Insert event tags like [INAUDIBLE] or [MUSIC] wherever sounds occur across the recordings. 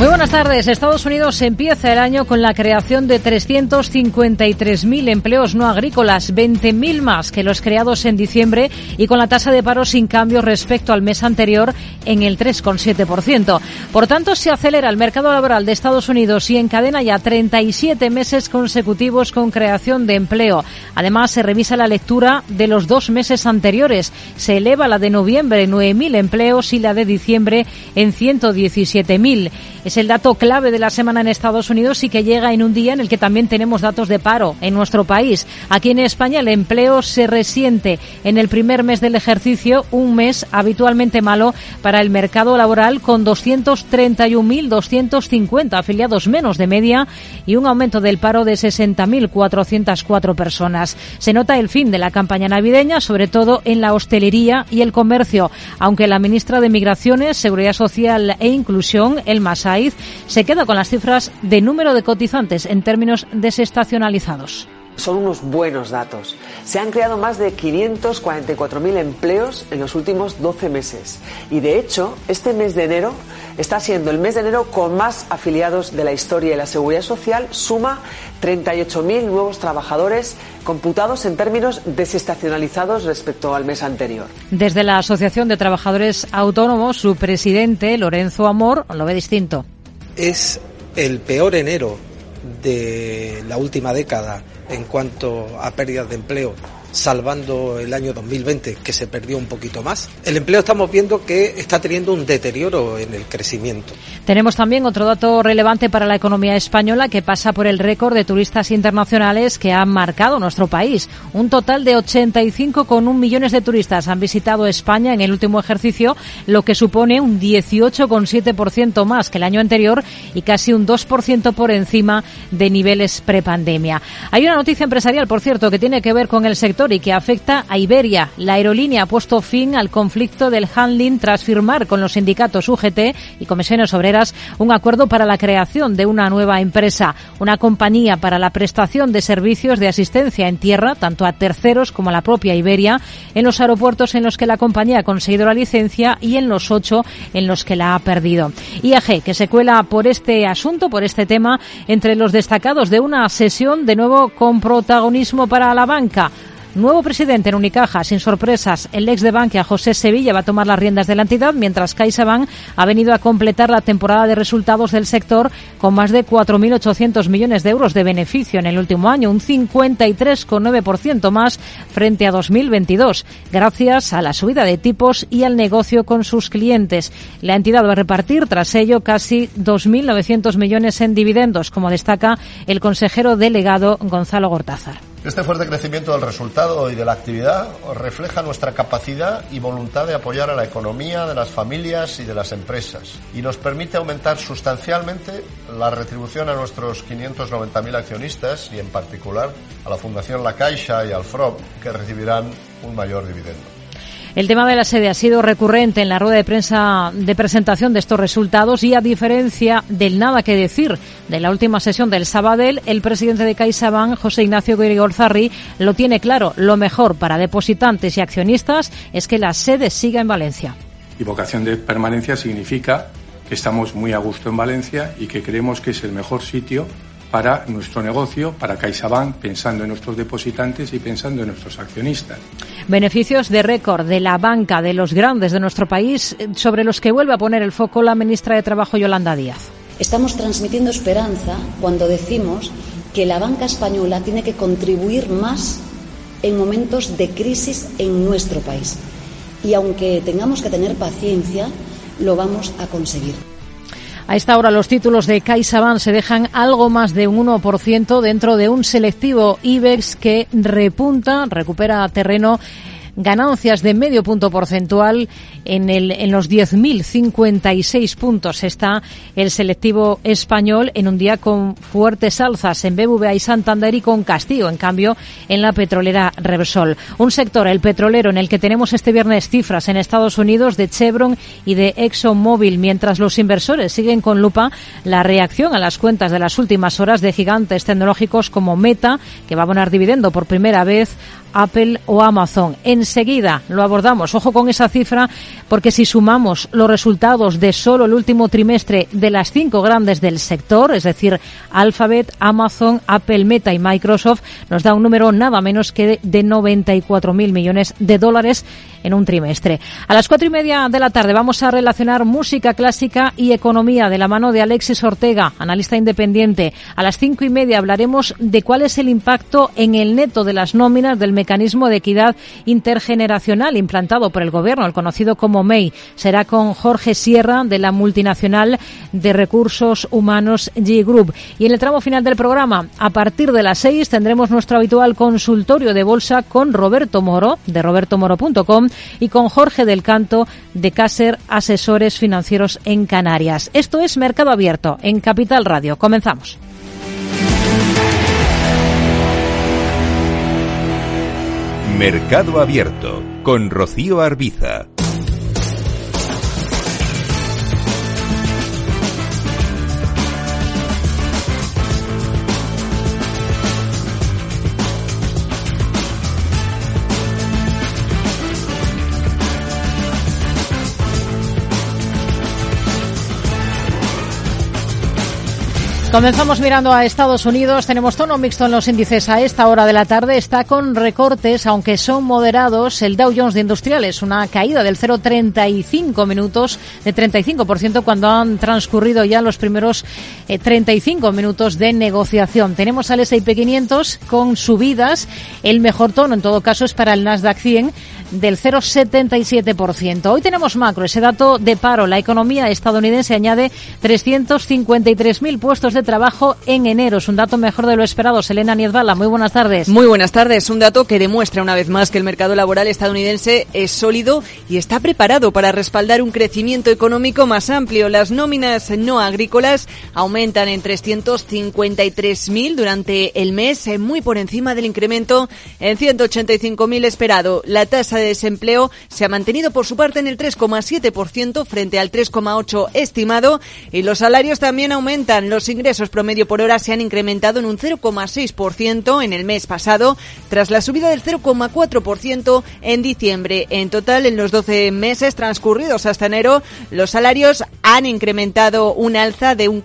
Muy buenas tardes. Estados Unidos empieza el año con la creación de 353.000 empleos no agrícolas, 20.000 más que los creados en diciembre y con la tasa de paro sin cambio respecto al mes anterior en el 3,7%. Por tanto, se acelera el mercado laboral de Estados Unidos y encadena ya 37 meses consecutivos con creación de empleo. Además, se revisa la lectura de los dos meses anteriores. Se eleva la de noviembre 9.000 empleos y la de diciembre en 117.000. Es el dato clave de la semana en Estados Unidos y que llega en un día en el que también tenemos datos de paro en nuestro país. Aquí en España el empleo se resiente en el primer mes del ejercicio, un mes habitualmente malo para el mercado laboral con 231.250 afiliados menos de media y un aumento del paro de 60.404 personas. Se nota el fin de la campaña navideña, sobre todo en la hostelería y el comercio, aunque la ministra de Migraciones, Seguridad Social e Inclusión, el Masai, se queda con las cifras de número de cotizantes en términos desestacionalizados son unos buenos datos. Se han creado más de 544.000 empleos en los últimos 12 meses. Y de hecho, este mes de enero está siendo el mes de enero con más afiliados de la historia y la seguridad social. Suma 38.000 nuevos trabajadores computados en términos desestacionalizados respecto al mes anterior. Desde la Asociación de Trabajadores Autónomos, su presidente, Lorenzo Amor, lo ve distinto. Es el peor enero de la última década en cuanto a pérdidas de empleo salvando el año 2020 que se perdió un poquito más. El empleo estamos viendo que está teniendo un deterioro en el crecimiento. Tenemos también otro dato relevante para la economía española que pasa por el récord de turistas internacionales que han marcado nuestro país. Un total de 85,1 millones de turistas han visitado España en el último ejercicio, lo que supone un 18,7% más que el año anterior y casi un 2% por encima de niveles prepandemia. Hay una noticia empresarial, por cierto, que tiene que ver con el sector y que afecta a Iberia. La aerolínea ha puesto fin al conflicto del handling tras firmar con los sindicatos UGT y comisiones obreras un acuerdo para la creación de una nueva empresa, una compañía para la prestación de servicios de asistencia en tierra, tanto a terceros como a la propia Iberia, en los aeropuertos en los que la compañía ha conseguido la licencia y en los ocho en los que la ha perdido. IAG, que se cuela por este asunto, por este tema, entre los destacados de una sesión de nuevo con protagonismo para la banca. Nuevo presidente en Unicaja, sin sorpresas. El ex de Bankia, José Sevilla, va a tomar las riendas de la entidad, mientras CaixaBank ha venido a completar la temporada de resultados del sector con más de 4.800 millones de euros de beneficio en el último año, un 53,9% más frente a 2022, gracias a la subida de tipos y al negocio con sus clientes. La entidad va a repartir, tras ello, casi 2.900 millones en dividendos, como destaca el consejero delegado Gonzalo Gortázar. Este fuerte crecimiento del resultado y de la actividad refleja nuestra capacidad y voluntad de apoyar a la economía de las familias y de las empresas y nos permite aumentar sustancialmente la retribución a nuestros 590.000 accionistas y en particular a la Fundación La Caixa y al FROB que recibirán un mayor dividendo. El tema de la sede ha sido recurrente en la rueda de prensa de presentación de estos resultados y a diferencia del nada que decir de la última sesión del Sabadell, el presidente de CaixaBank, José Ignacio Zarri, lo tiene claro. Lo mejor para depositantes y accionistas es que la sede siga en Valencia. Y vocación de permanencia significa que estamos muy a gusto en Valencia y que creemos que es el mejor sitio para nuestro negocio, para CaixaBank, pensando en nuestros depositantes y pensando en nuestros accionistas. Beneficios de récord de la banca de los grandes de nuestro país, eh, sobre los que vuelve a poner el foco la ministra de Trabajo, Yolanda Díaz. Estamos transmitiendo esperanza cuando decimos que la banca española tiene que contribuir más en momentos de crisis en nuestro país. Y aunque tengamos que tener paciencia, lo vamos a conseguir. A esta hora los títulos de CaixaBank se dejan algo más de un 1% dentro de un selectivo IBEX que repunta, recupera terreno ganancias de medio punto porcentual en, el, en los 10.056 puntos. Está el selectivo español en un día con fuertes alzas en BBVA y Santander y con castigo, en cambio, en la petrolera Repsol. Un sector, el petrolero, en el que tenemos este viernes cifras en Estados Unidos de Chevron y de ExxonMobil, mientras los inversores siguen con lupa la reacción a las cuentas de las últimas horas de gigantes tecnológicos como Meta, que va a abonar dividendo por primera vez Apple o Amazon. Enseguida lo abordamos. Ojo con esa cifra, porque si sumamos los resultados de solo el último trimestre de las cinco grandes del sector, es decir, Alphabet, Amazon, Apple, Meta y Microsoft, nos da un número nada menos que de 94.000 millones de dólares en un trimestre. A las cuatro y media de la tarde vamos a relacionar música clásica y economía de la mano de Alexis Ortega, analista independiente. A las cinco y media hablaremos de cuál es el impacto en el neto de las nóminas del mecanismo de equidad intergeneracional implantado por el gobierno, el conocido como MEI. Será con Jorge Sierra de la multinacional de recursos humanos G Group. Y en el tramo final del programa, a partir de las seis, tendremos nuestro habitual consultorio de bolsa con Roberto Moro de robertomoro.com y con Jorge del Canto de Cácer Asesores Financieros en Canarias. Esto es Mercado Abierto en Capital Radio. Comenzamos. Mercado Abierto con Rocío Arbiza. Comenzamos mirando a Estados Unidos. Tenemos tono mixto en los índices a esta hora de la tarde. Está con recortes, aunque son moderados. El Dow Jones de Industriales, una caída del 0,35 minutos, de 35% cuando han transcurrido ya los primeros 35 eh, minutos de negociación. Tenemos al S&P 500 con subidas. El mejor tono, en todo caso, es para el Nasdaq 100 del 0,77%. Hoy tenemos macro, ese dato de paro. La economía estadounidense añade 353.000 puestos de trabajo en enero. Es un dato mejor de lo esperado. Selena Niezbala, muy buenas tardes. Muy buenas tardes. Un dato que demuestra una vez más que el mercado laboral estadounidense es sólido y está preparado para respaldar un crecimiento económico más amplio. Las nóminas no agrícolas aumentan en 353.000 durante el mes, muy por encima del incremento en 185.000 esperado. La tasa de desempleo se ha mantenido por su parte en el 3,7% frente al 3,8% estimado y los salarios también aumentan. Los ingresos promedio por hora se han incrementado en un 0,6% en el mes pasado tras la subida del 0,4% en diciembre. En total, en los 12 meses transcurridos hasta enero, los salarios han incrementado un alza de un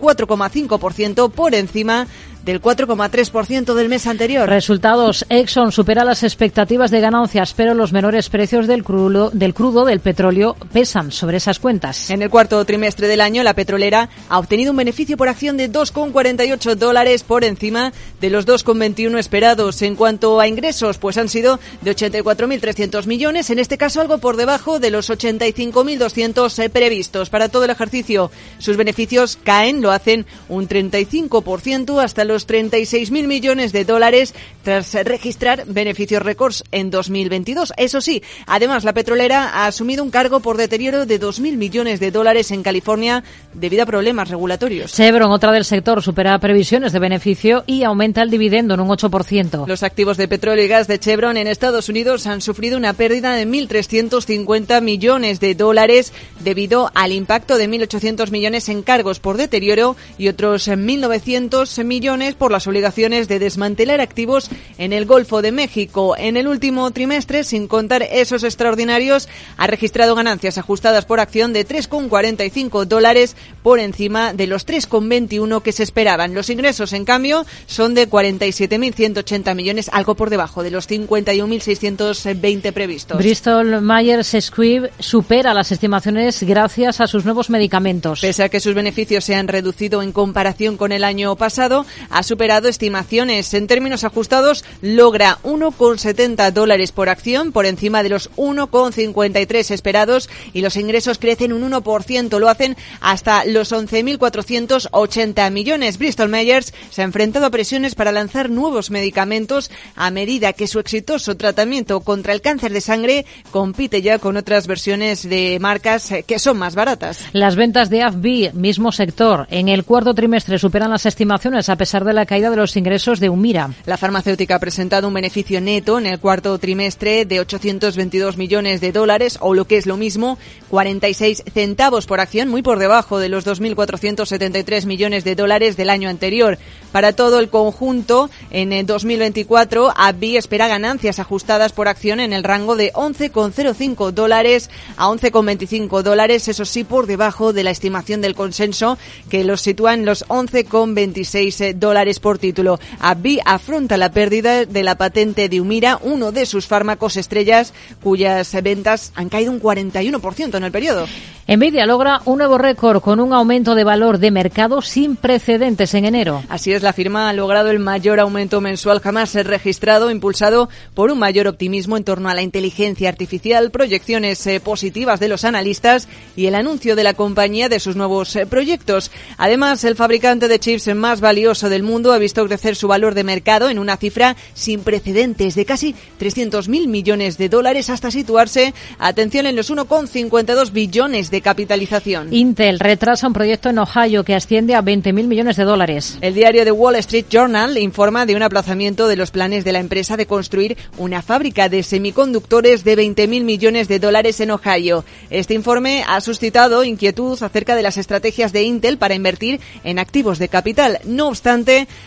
4,5% por encima del 4,3% del mes anterior. Resultados, Exxon supera las expectativas de ganancias, pero los menores precios del crudo, del crudo del petróleo pesan sobre esas cuentas. En el cuarto trimestre del año, la petrolera ha obtenido un beneficio por acción de 2,48 dólares por encima de los 2,21 esperados. En cuanto a ingresos, pues han sido de 84.300 millones, en este caso algo por debajo de los 85.200 previstos. Para todo el ejercicio, sus beneficios caen, lo hacen un 35% hasta los los 36.000 millones de dólares tras registrar beneficios récords en 2022. Eso sí, además la petrolera ha asumido un cargo por deterioro de 2.000 millones de dólares en California debido a problemas regulatorios. Chevron, otra del sector, supera previsiones de beneficio y aumenta el dividendo en un 8%. Los activos de petróleo y gas de Chevron en Estados Unidos han sufrido una pérdida de 1.350 millones de dólares debido al impacto de 1.800 millones en cargos por deterioro y otros 1.900 millones por las obligaciones de desmantelar activos en el Golfo de México. En el último trimestre, sin contar esos extraordinarios, ha registrado ganancias ajustadas por acción de 3,45 dólares por encima de los 3,21 que se esperaban. Los ingresos, en cambio, son de 47.180 millones, algo por debajo de los 51.620 previstos. Bristol Myers Squibb supera las estimaciones gracias a sus nuevos medicamentos. Pese a que sus beneficios se han reducido en comparación con el año pasado, ha superado estimaciones. En términos ajustados, logra 1,70 dólares por acción por encima de los 1,53 esperados y los ingresos crecen un 1%, lo hacen hasta los 11.480 millones. Bristol Myers se ha enfrentado a presiones para lanzar nuevos medicamentos a medida que su exitoso tratamiento contra el cáncer de sangre compite ya con otras versiones de marcas que son más baratas. Las ventas de AFB, mismo sector, en el cuarto trimestre superan las estimaciones a pesar de la caída de los ingresos de Humira. La farmacéutica ha presentado un beneficio neto en el cuarto trimestre de 822 millones de dólares o lo que es lo mismo, 46 centavos por acción, muy por debajo de los 2.473 millones de dólares del año anterior. Para todo el conjunto, en el 2024, AbbVie espera ganancias ajustadas por acción en el rango de 11,05 dólares a 11,25 dólares, eso sí, por debajo de la estimación del consenso, que los sitúa en los 11,26 dólares por título. AbbVie afronta la pérdida de la patente de Humira, uno de sus fármacos estrellas, cuyas ventas han caído un 41% en el periodo. Nvidia logra un nuevo récord con un aumento de valor de mercado sin precedentes en enero. Así es, la firma ha logrado el mayor aumento mensual jamás registrado, impulsado por un mayor optimismo en torno a la inteligencia artificial, proyecciones eh, positivas de los analistas y el anuncio de la compañía de sus nuevos eh, proyectos. Además, el fabricante de chips más valioso del mundo ha visto crecer su valor de mercado en una cifra sin precedentes de casi 300.000 millones de dólares hasta situarse, atención, en los 1,52 billones de capitalización. Intel retrasa un proyecto en Ohio que asciende a 20.000 millones de dólares. El diario The Wall Street Journal informa de un aplazamiento de los planes de la empresa de construir una fábrica de semiconductores de 20.000 millones de dólares en Ohio. Este informe ha suscitado inquietud acerca de las estrategias de Intel para invertir en activos de capital. No obstante,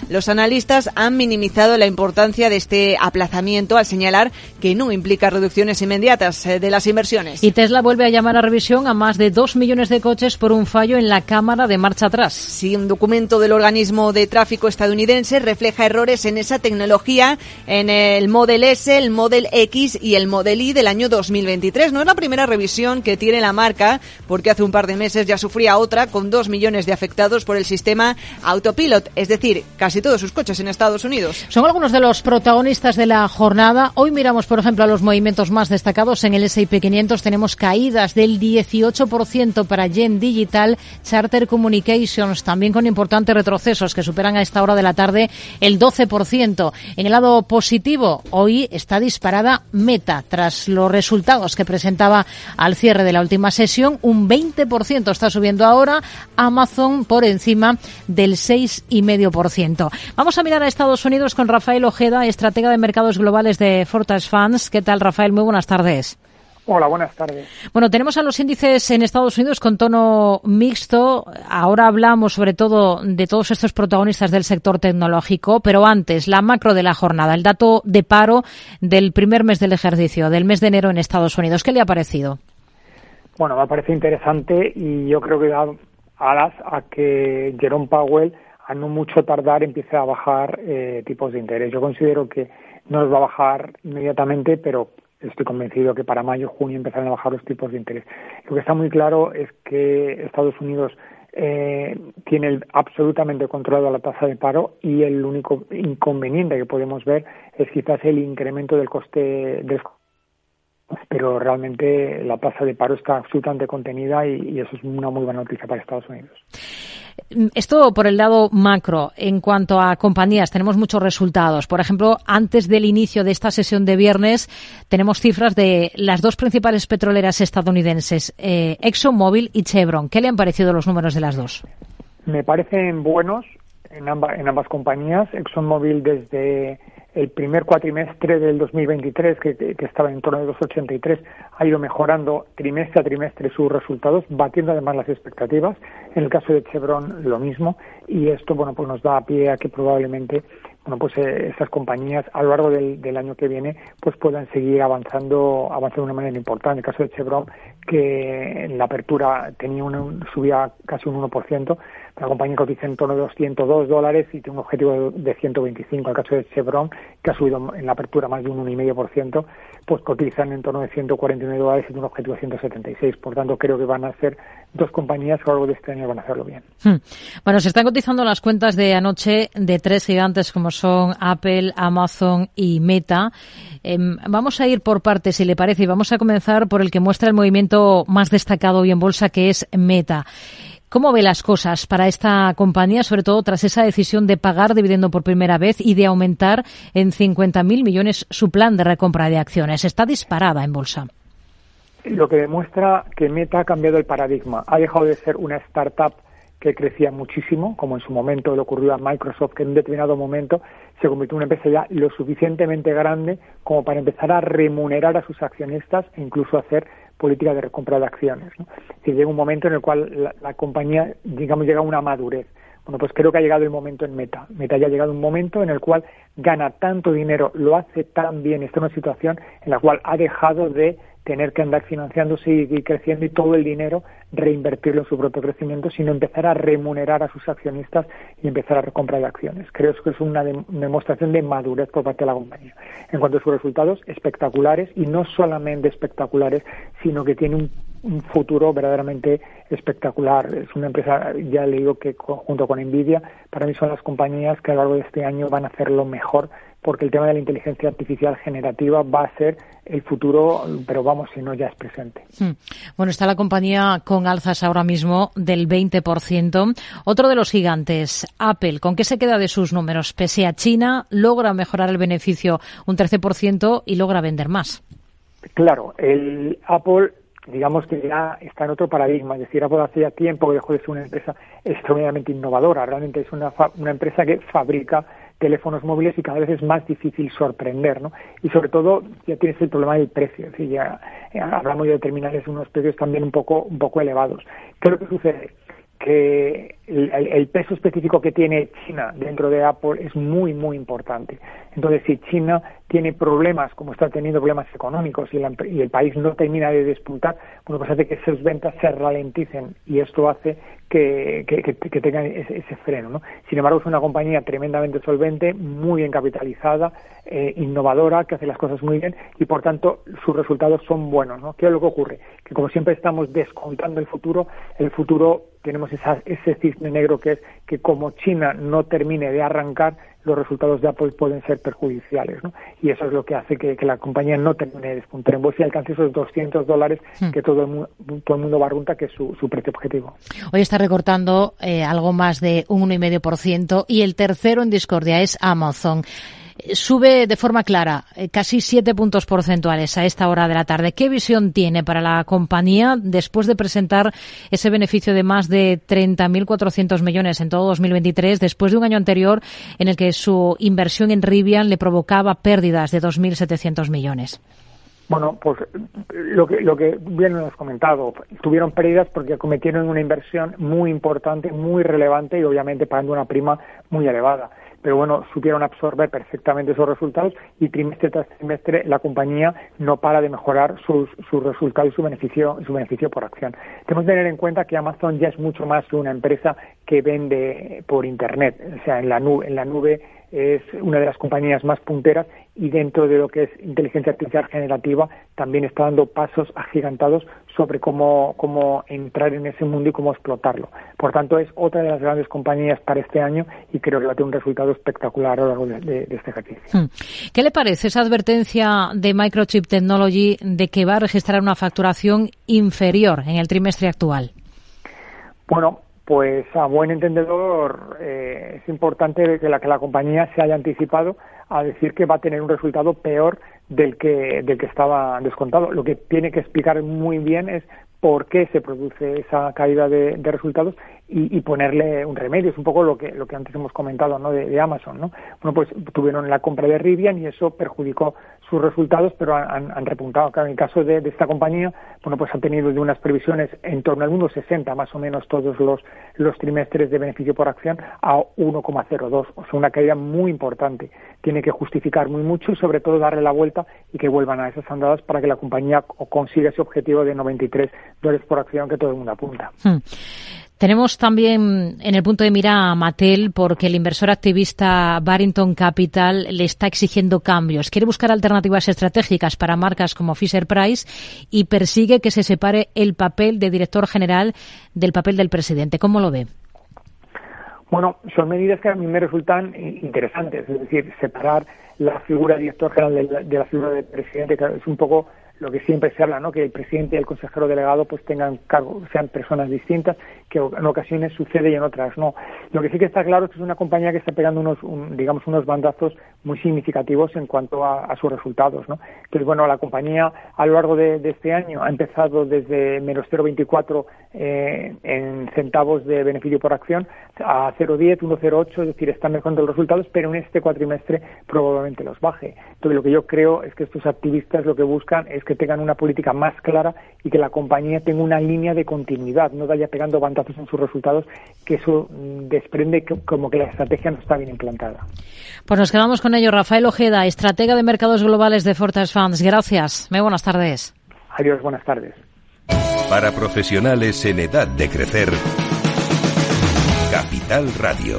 los analistas han minimizado la importancia de este aplazamiento al señalar que no implica reducciones inmediatas eh, de las inversiones. Y Tesla vuelve a llamar a revisión a más de dos millones de coches por un fallo en la cámara de marcha atrás. Sí, un documento del organismo de tráfico estadounidense refleja errores en esa tecnología en el Model S, el Model X y el Model Y del año 2023. No es la primera revisión que tiene la marca, porque hace un par de meses ya sufría otra con dos millones de afectados por el sistema Autopilot, es decir, casi todos sus coches en Estados Unidos. Son algunos de los protagonistas de la jornada. Hoy miramos, por ejemplo, a los movimientos más destacados. En el S&P 500 tenemos caídas del 18 para Gen Digital, Charter Communications, también con importantes retrocesos que superan a esta hora de la tarde el 12%. En el lado positivo, hoy está disparada Meta tras los resultados que presentaba al cierre de la última sesión. Un 20% está subiendo ahora, Amazon por encima del 6,5%. Vamos a mirar a Estados Unidos con Rafael Ojeda, estratega de mercados globales de Fortas Funds. ¿Qué tal, Rafael? Muy buenas tardes. Hola, buenas tardes. Bueno, tenemos a los índices en Estados Unidos con tono mixto. Ahora hablamos sobre todo de todos estos protagonistas del sector tecnológico, pero antes, la macro de la jornada, el dato de paro del primer mes del ejercicio, del mes de enero en Estados Unidos. ¿Qué le ha parecido? Bueno, me ha parecido interesante y yo creo que da alas a que Jerome Powell, a no mucho tardar, empiece a bajar eh, tipos de interés. Yo considero que no los va a bajar inmediatamente, pero estoy convencido que para mayo, junio empezarán a bajar los tipos de interés. Lo que está muy claro es que Estados Unidos eh, tiene absolutamente controlado la tasa de paro y el único inconveniente que podemos ver es quizás el incremento del coste del pero realmente la tasa de paro está absolutamente contenida y, eso es una muy buena noticia para Estados Unidos. Esto por el lado macro. En cuanto a compañías, tenemos muchos resultados. Por ejemplo, antes del inicio de esta sesión de viernes, tenemos cifras de las dos principales petroleras estadounidenses, eh, ExxonMobil y Chevron. ¿Qué le han parecido los números de las dos? Me parecen buenos en, en ambas compañías. ExxonMobil desde el primer cuatrimestre del 2023, que, que estaba en torno de 2,83, ha ido mejorando trimestre a trimestre sus resultados, batiendo además las expectativas. En el caso de Chevron, lo mismo. Y esto, bueno, pues nos da pie a que probablemente bueno, pues eh, estas compañías a lo largo del, del, año que viene pues puedan seguir avanzando, avanzando de una manera importante. En el caso de Chevron, que en la apertura tenía una subida casi un 1%, la compañía cotiza en torno de 202 dólares y tiene un objetivo de 125. En el caso de Chevron, que ha subido en la apertura más de un 1,5%, pues cotizan en torno de 149 dólares y tiene un objetivo de 176. Por tanto, creo que van a ser dos compañías que a lo largo de este año van a hacerlo bien. Hmm. Bueno, se están cotizando las cuentas de anoche de tres gigantes como son Apple, Amazon y Meta. Em, vamos a ir por partes, si le parece, y vamos a comenzar por el que muestra el movimiento más destacado hoy en bolsa, que es Meta. ¿Cómo ve las cosas para esta compañía, sobre todo tras esa decisión de pagar dividendo por primera vez y de aumentar en 50.000 millones su plan de recompra de acciones? Está disparada en bolsa. Lo que demuestra que Meta ha cambiado el paradigma. Ha dejado de ser una startup que crecía muchísimo, como en su momento le ocurrió a Microsoft, que en un determinado momento se convirtió en una empresa ya lo suficientemente grande como para empezar a remunerar a sus accionistas e incluso hacer política de recompra de acciones. ¿no? Si llega un momento en el cual la, compañía, digamos, llega a una madurez. Bueno, pues creo que ha llegado el momento en Meta. Meta ya ha llegado un momento en el cual gana tanto dinero, lo hace tan bien, está en una situación en la cual ha dejado de tener que andar financiándose y, creciendo y todo el dinero reinvertirlo en su propio crecimiento, sino empezar a remunerar a sus accionistas y empezar a recomprar de acciones. Creo que es una demostración de madurez por parte de la compañía. En cuanto a sus resultados, espectaculares y no solamente espectaculares, sino que tiene un, futuro verdaderamente espectacular. Es una empresa, ya le digo que junto con Nvidia, para mí son las compañías que a lo largo de este año van a hacer lo mejor porque el tema de la inteligencia artificial generativa va a ser el futuro, pero vamos, si no ya es presente. Hmm. Bueno, está la compañía con alzas ahora mismo del 20%. Otro de los gigantes, Apple, ¿con qué se queda de sus números? Pese a China, logra mejorar el beneficio un 13% y logra vender más. Claro, el Apple digamos que ya está en otro paradigma, es decir, Apple hace ya tiempo que dejó de ser una empresa extremadamente innovadora, realmente es una, una empresa que fabrica teléfonos móviles y cada vez es más difícil sorprender, ¿no? Y sobre todo ya tienes el problema del precio, es decir, ya, hablamos de terminales unos precios también un poco un poco elevados. ¿Qué es lo que sucede? Que el, peso específico que tiene China dentro de Apple es muy, muy importante. Entonces, si China tiene problemas, como está teniendo problemas económicos y, el país no termina de despuntar, bueno, pues hace que sus ventas se ralenticen y esto hace que, que, tengan ese, freno. ¿no? Sin embargo, es una compañía tremendamente solvente, muy bien capitalizada, eh, innovadora, que hace las cosas muy bien y, por tanto, sus resultados son buenos. ¿no? ¿Qué es lo que ocurre? Que como siempre estamos descontando el futuro, el futuro tenemos ese cisne negro que es que como China no termine de arrancar, los resultados de Apple pueden ser perjudiciales, ¿no? Y eso es lo que hace que, la compañía no termine de despuntar en bolsa y alcance esos 200 dólares hmm. que todo el, mundo, todo el mundo barrunta, que es su, precio objetivo. Hoy está recortando eh, algo más de un 1,5% y el tercero en discordia es Amazon sube de forma clara, eh, casi siete puntos porcentuales a esta hora de la tarde. ¿Qué visión tiene para la compañía después de presentar ese beneficio de más de 30.400 millones en todo 2023, después de un año anterior en el que su inversión en Rivian le provocaba pérdidas de 2.700 millones? Bueno, pues lo que, lo que bien hemos comentado, tuvieron pérdidas porque cometieron una inversión muy importante, muy relevante y obviamente pagando una prima muy elevada pero bueno, supieron absorber perfectamente esos resultados y trimestre tras trimestre la compañía no para de mejorar sus, sus resultados y su beneficio, su beneficio por acción. Tenemos que tener en cuenta que Amazon ya es mucho más que una empresa que vende por Internet, o sea, en la nube, en la nube es una de las compañías más punteras y dentro de lo que es inteligencia artificial generativa también está dando pasos agigantados sobre cómo, cómo entrar en ese mundo y cómo explotarlo. Por tanto, es otra de las grandes compañías para este año y creo que va a tener un resultado espectacular a lo largo de, este ejercicio. Hmm. ¿Qué le parece esa advertencia de Microchip Technology de que va a registrar una facturación inferior en el trimestre actual? Bueno, pues a buen entendedor eh, es importante que la, que la compañía se haya anticipado a decir que va a tener un resultado peor del que, del que estaba descontado. Lo que tiene que explicar muy bien es por qué se produce esa caída de, resultados y, ponerle un remedio. Es un poco lo que, lo que antes hemos comentado ¿no? de, Amazon. ¿no? Bueno, pues tuvieron la compra de Rivian y eso perjudicó sus resultados, pero han, han repuntado. En el caso de, esta compañía, bueno, pues han tenido de unas previsiones en torno al 1,60 más o menos todos los, los trimestres de beneficio por acción a 1,02. O sea, una caída muy importante. Tiene que justificar muy mucho y sobre todo darle la vuelta y que vuelvan a esas andadas para que la compañía consiga ese objetivo de 93 dólares por acción que todo el mundo apunta. Hmm. Tenemos también en el punto de mira a Mattel porque el inversor activista Barrington Capital le está exigiendo cambios. Quiere buscar alternativas estratégicas para marcas como Fisher Price y persigue que se separe el papel de director general del papel del presidente. ¿Cómo lo ve? Bueno, son medidas que a mí me resultan interesantes, es decir, separar la figura de director general de la, figura del presidente, que es un poco lo que siempre se habla, ¿no? Que el presidente y el consejero delegado pues tengan cargo, sean personas distintas, que en ocasiones sucede y en otras no. Lo que sí que está claro es que es una compañía que está pegando unos, digamos, unos bandazos muy significativos en cuanto a, sus resultados, ¿no? Entonces, bueno, la compañía a lo largo de, este año ha empezado desde menos 0,24 eh, en centavos de beneficio por acción a 0,10, 1,08, es decir, están mejorando los resultados, pero en este cuatrimestre probablemente los baje. Entonces, lo que yo creo es que estos activistas lo que buscan es que tengan una política más clara y que la compañía tenga una línea de continuidad, no vaya pegando bandazos en sus resultados, que eso mm, desprende como que la estrategia no está bien implantada. Pues nos quedamos con ello. Rafael Ojeda, estratega de mercados globales de Fortas Funds. Gracias. Muy buenas tardes. Adiós, buenas tardes. Para profesionales en edad de crecer, Capital Radio.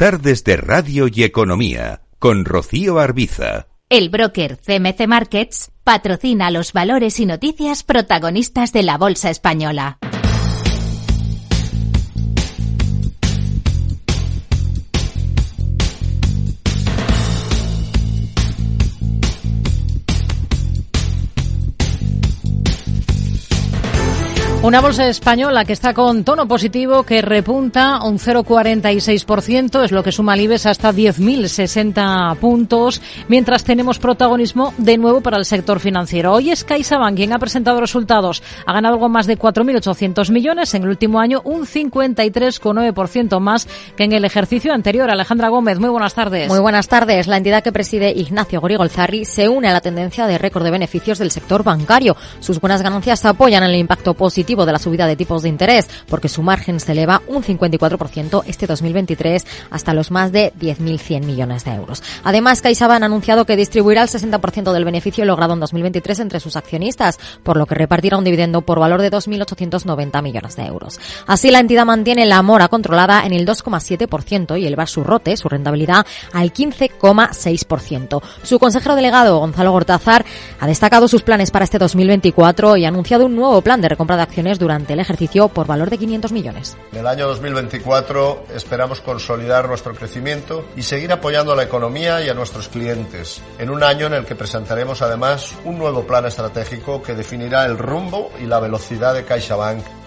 Tardes de Radio y Economía con Rocío Arbiza. El broker CMC Markets patrocina los valores y noticias protagonistas de la Bolsa Española. Una bolsa española que está con tono positivo, que repunta un 0,46%, es lo que suma el IBEX hasta 10.060 puntos, mientras tenemos protagonismo de nuevo para el sector financiero. Hoy es CaixaBank quien ha presentado resultados. Ha ganado algo más de 4.800 millones en el último año, un 53,9% más que en el ejercicio anterior. Alejandra Gómez, muy buenas tardes. Muy buenas tardes. La entidad que preside Ignacio Gorigolzarri se une a la tendencia de récord de beneficios del sector bancario. Sus buenas ganancias apoyan el impacto positivo de la subida de tipos de interés, porque su margen se eleva un 54% este 2023 hasta los más de 10.100 millones de euros. Además, CaixaBank ha anunciado que distribuirá el 60% del beneficio logrado en 2023 entre sus accionistas, por lo que repartirá un dividendo por valor de 2.890 millones de euros. Así, la entidad mantiene la mora controlada en el 2,7% y eleva su rote, su rentabilidad, al 15,6%. Su consejero delegado, Gonzalo Gortázar, ha destacado sus planes para este 2024 y ha anunciado un nuevo plan de recompra de acciones durante el ejercicio por valor de 500 millones. En el año 2024 esperamos consolidar nuestro crecimiento y seguir apoyando a la economía y a nuestros clientes, en un año en el que presentaremos además un nuevo plan estratégico que definirá el rumbo y la velocidad de CaixaBank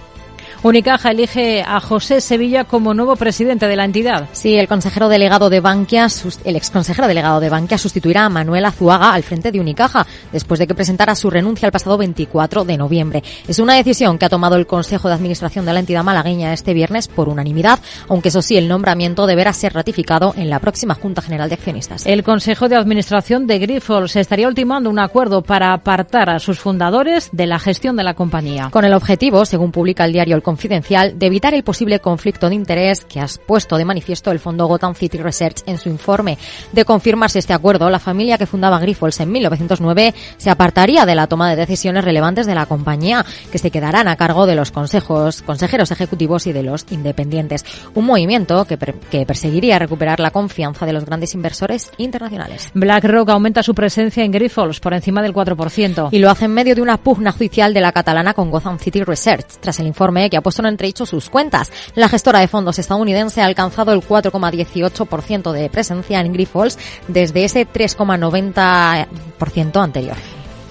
Unicaja elige a José Sevilla como nuevo presidente de la entidad. Sí, el consejero delegado de Bankia, el exconsejero delegado de Bankia sustituirá a Manuel Azuaga al frente de Unicaja después de que presentara su renuncia el pasado 24 de noviembre. Es una decisión que ha tomado el Consejo de Administración de la entidad malagueña este viernes por unanimidad, aunque eso sí, el nombramiento deberá ser ratificado en la próxima Junta General de Accionistas. El Consejo de Administración de Grifols estaría ultimando un acuerdo para apartar a sus fundadores de la gestión de la compañía. Con el objetivo, según publica el diario El confidencial de evitar el posible conflicto de interés que ha puesto de manifiesto el fondo Gotham City Research en su informe. De confirmarse este acuerdo, la familia que fundaba Grifols en 1909 se apartaría de la toma de decisiones relevantes de la compañía, que se quedarán a cargo de los consejos, consejeros ejecutivos y de los independientes. Un movimiento que, que perseguiría recuperar la confianza de los grandes inversores internacionales. BlackRock aumenta su presencia en Grifols por encima del 4%. Y lo hace en medio de una pugna judicial de la catalana con Gotham City Research, tras el informe que ha puesto en entredicho sus cuentas. La gestora de fondos estadounidense ha alcanzado el 4,18% de presencia en Grifols desde ese 3,90% anterior.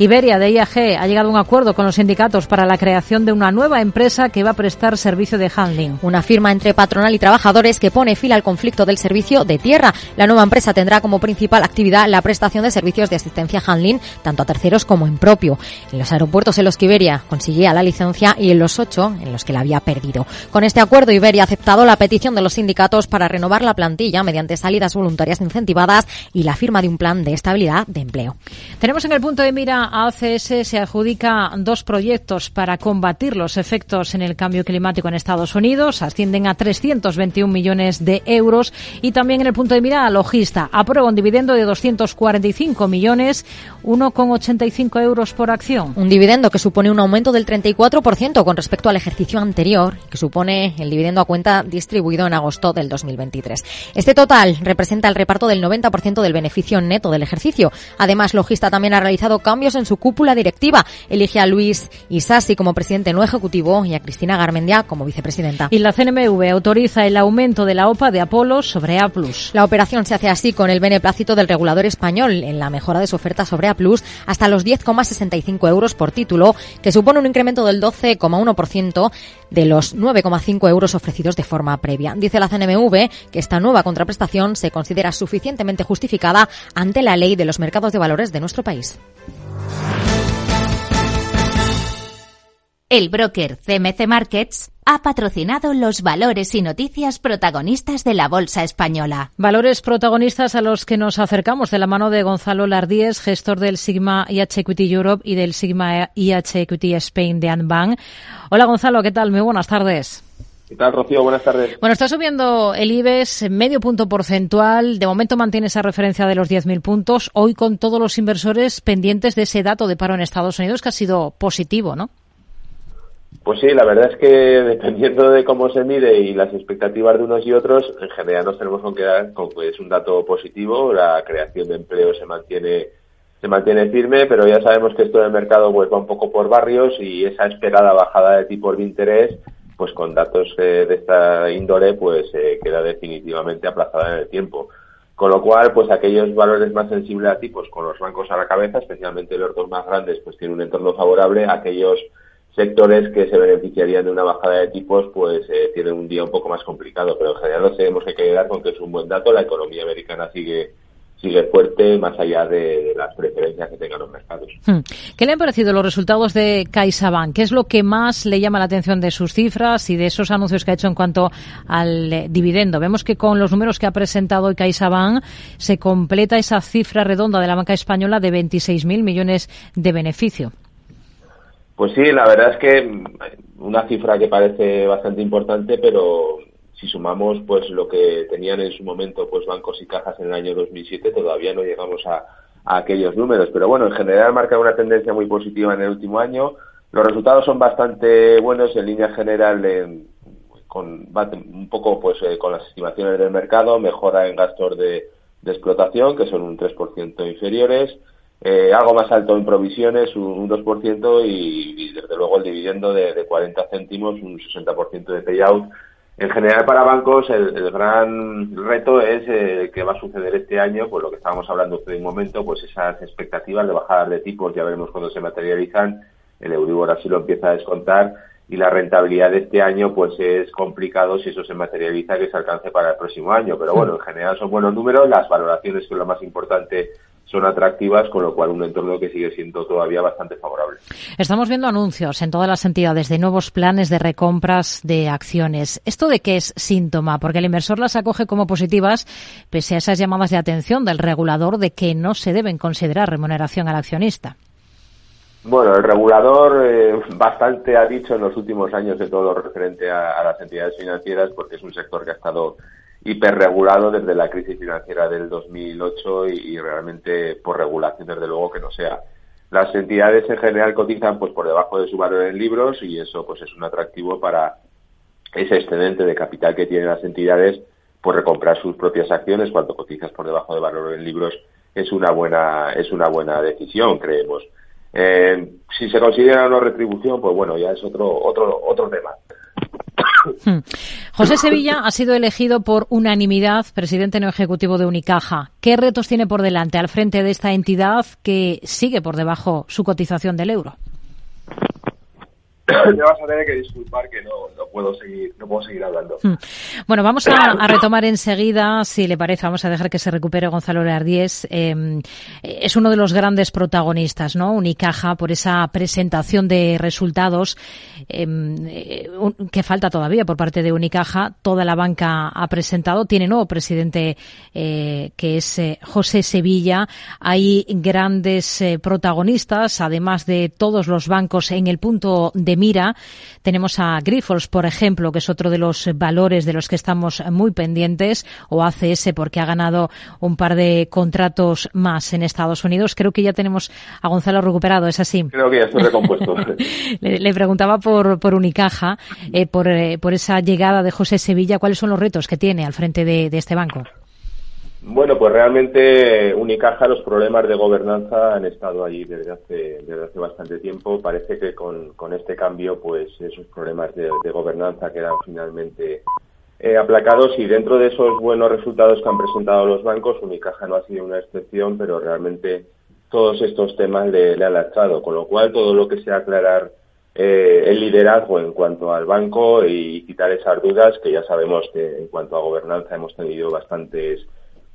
Iberia de IAG ha llegado a un acuerdo con los sindicatos para la creación de una nueva empresa que va a prestar servicio de handling. Una firma entre patronal y trabajadores que pone fin al conflicto del servicio de tierra. La nueva empresa tendrá como principal actividad la prestación de servicios de asistencia handling tanto a terceros como en propio. En los aeropuertos en los que Iberia conseguía la licencia y en los ocho en los que la había perdido. Con este acuerdo Iberia ha aceptado la petición de los sindicatos para renovar la plantilla mediante salidas voluntarias incentivadas y la firma de un plan de estabilidad de empleo. Tenemos en el punto de mira ACS se adjudica dos proyectos para combatir los efectos en el cambio climático en Estados Unidos. Ascienden a 321 millones de euros. Y también en el punto de mira, Logista aprueba un dividendo de 245 millones, 1,85 euros por acción. Un dividendo que supone un aumento del 34% con respecto al ejercicio anterior, que supone el dividendo a cuenta distribuido en agosto del 2023. Este total representa el reparto del 90% del beneficio neto del ejercicio. Además, Logista también ha realizado cambios en en su cúpula directiva. Elige a Luis Isasi como presidente no ejecutivo y a Cristina Garmendia como vicepresidenta. Y la CNMV autoriza el aumento de la OPA de Apolo sobre A+. La operación se hace así con el beneplácito del regulador español en la mejora de su oferta sobre A+, hasta los 10,65 euros por título, que supone un incremento del 12,1% de los 9,5 euros ofrecidos de forma previa. Dice la CNMV que esta nueva contraprestación se considera suficientemente justificada ante la ley de los mercados de valores de nuestro país. El broker CMC Markets ha patrocinado los valores y noticias protagonistas de la Bolsa Española. Valores protagonistas a los que nos acercamos de la mano de Gonzalo Lardíez, gestor del Sigma IH Equity Europe y del Sigma IH Equity Spain de Anbank. Hola Gonzalo, ¿qué tal? Muy buenas tardes. ¿Qué tal, Rocío? Buenas tardes. Bueno, está subiendo el IBEX medio punto porcentual. De momento mantiene esa referencia de los 10.000 puntos. Hoy con todos los inversores pendientes de ese dato de paro en Estados Unidos que ha sido positivo, ¿no? Pues sí, la verdad es que [LAUGHS] dependiendo de cómo se mide y las expectativas de unos y otros, en general nos tenemos que quedar con que es un dato positivo. La creación de empleo se mantiene se mantiene firme, pero ya sabemos que esto del mercado pues va un poco por barrios y esa esperada bajada de tipos de interés pues con datos eh, de esta índole, pues eh, queda definitivamente aplazada en el tiempo. Con lo cual, pues aquellos valores más sensibles a tipos, con los bancos a la cabeza, especialmente los dos más grandes, pues tienen un entorno favorable. Aquellos sectores que se beneficiarían de una bajada de tipos, pues eh, tienen un día un poco más complicado. Pero en general no tenemos que quedar con que es un buen dato. La economía americana sigue sigue fuerte más allá de, las preferencias que tengan los mercados. Hmm. ¿Qué le han parecido los resultados de CaixaBank? ¿Qué es lo que más le llama la atención de sus cifras y de esos anuncios que ha hecho en cuanto al eh, dividendo? Vemos que con los números que ha presentado hoy CaixaBank se completa esa cifra redonda de la banca española de 26.000 millones de beneficio. Pues sí, la verdad es que una cifra que parece bastante importante, pero si sumamos pues lo que tenían en su momento pues bancos y cajas en el año 2007 todavía no llegamos a, aquellos números. Pero bueno en general marca una tendencia muy positiva en el último año. Los resultados son bastante buenos en línea general con un poco pues eh, con las estimaciones del mercado mejora en gastos de, explotación que son un 3% inferiores eh, algo más alto en provisiones, un, 2%, y, desde luego el dividendo de, de 40 céntimos, un 60% de payout, en general para bancos el, gran reto es eh, que va a suceder este año, pues lo que estábamos hablando hace un momento, pues esas expectativas de bajadas de tipos, ya veremos cuándo se materializan, el Euribor así lo empieza a descontar y la rentabilidad de este año pues es complicado si eso se materializa que se alcance para el próximo año, pero bueno, en general son buenos números, las valoraciones que es lo más importante son atractivas, con lo cual un entorno que sigue siendo todavía bastante favorable. Estamos viendo anuncios en todas las entidades de nuevos planes de recompras de acciones. ¿Esto de qué es síntoma? Porque el inversor las acoge como positivas, pese a esas llamadas de atención del regulador de que no se deben considerar remuneración al accionista. Bueno, el regulador eh, bastante ha dicho en los últimos años de todo lo referente a, las entidades financieras porque es un sector que ha estado hiperregulado desde la crisis financiera del 2008 y, y, realmente por regulación desde luego que no sea. Las entidades en general cotizan pues por debajo de su valor en libros y eso pues es un atractivo para ese excedente de capital que tienen las entidades por recomprar sus propias acciones cuando cotizas por debajo de valor en libros es una buena es una buena decisión creemos eh, si se considera una retribución, pues bueno, ya es otro, otro, otro tema. Hmm. José Sevilla ha sido elegido por unanimidad presidente no ejecutivo de Unicaja. ¿Qué retos tiene por delante al frente de esta entidad que sigue por debajo su cotización del euro? Me vas a tener que disculpar que no, no puedo seguir no puedo seguir hablando. Hmm. Bueno, vamos a, retomar enseguida, si le parece, vamos a dejar que se recupere Gonzalo Leardies. Em, es uno de los grandes protagonistas, ¿no? Unicaja, por esa presentación de resultados em, eh, que falta todavía por parte de Unicaja. Toda la banca ha presentado. Tiene nuevo presidente eh, que es eh, José Sevilla. Hay grandes protagonistas, además de todos los bancos en el punto de mira. Tenemos a Grifols, por ejemplo, que es otro de los valores de los que estamos muy pendientes, o ACS porque ha ganado un par de contratos más en Estados Unidos. Creo que ya tenemos a Gonzalo recuperado, ¿es así? Creo que ya estoy recompuesto. [LAUGHS] le, preguntaba por, por Unicaja, eh, por, eh, por esa llegada de José Sevilla, ¿cuáles son los retos que tiene al frente de este banco? Bueno, pues realmente Unicaja los problemas de gobernanza han estado ahí desde hace, desde hace bastante tiempo. Parece que con, este cambio, pues esos problemas de, gobernanza quedan finalmente eh, aplacados y dentro de esos buenos resultados que han presentado los bancos, Unicaja no ha sido una excepción, pero realmente todos estos temas le, han lastrado, con lo cual todo lo que sea aclarar eh, el liderazgo en cuanto al banco y quitar esas dudas, que ya sabemos que en cuanto a gobernanza hemos tenido bastantes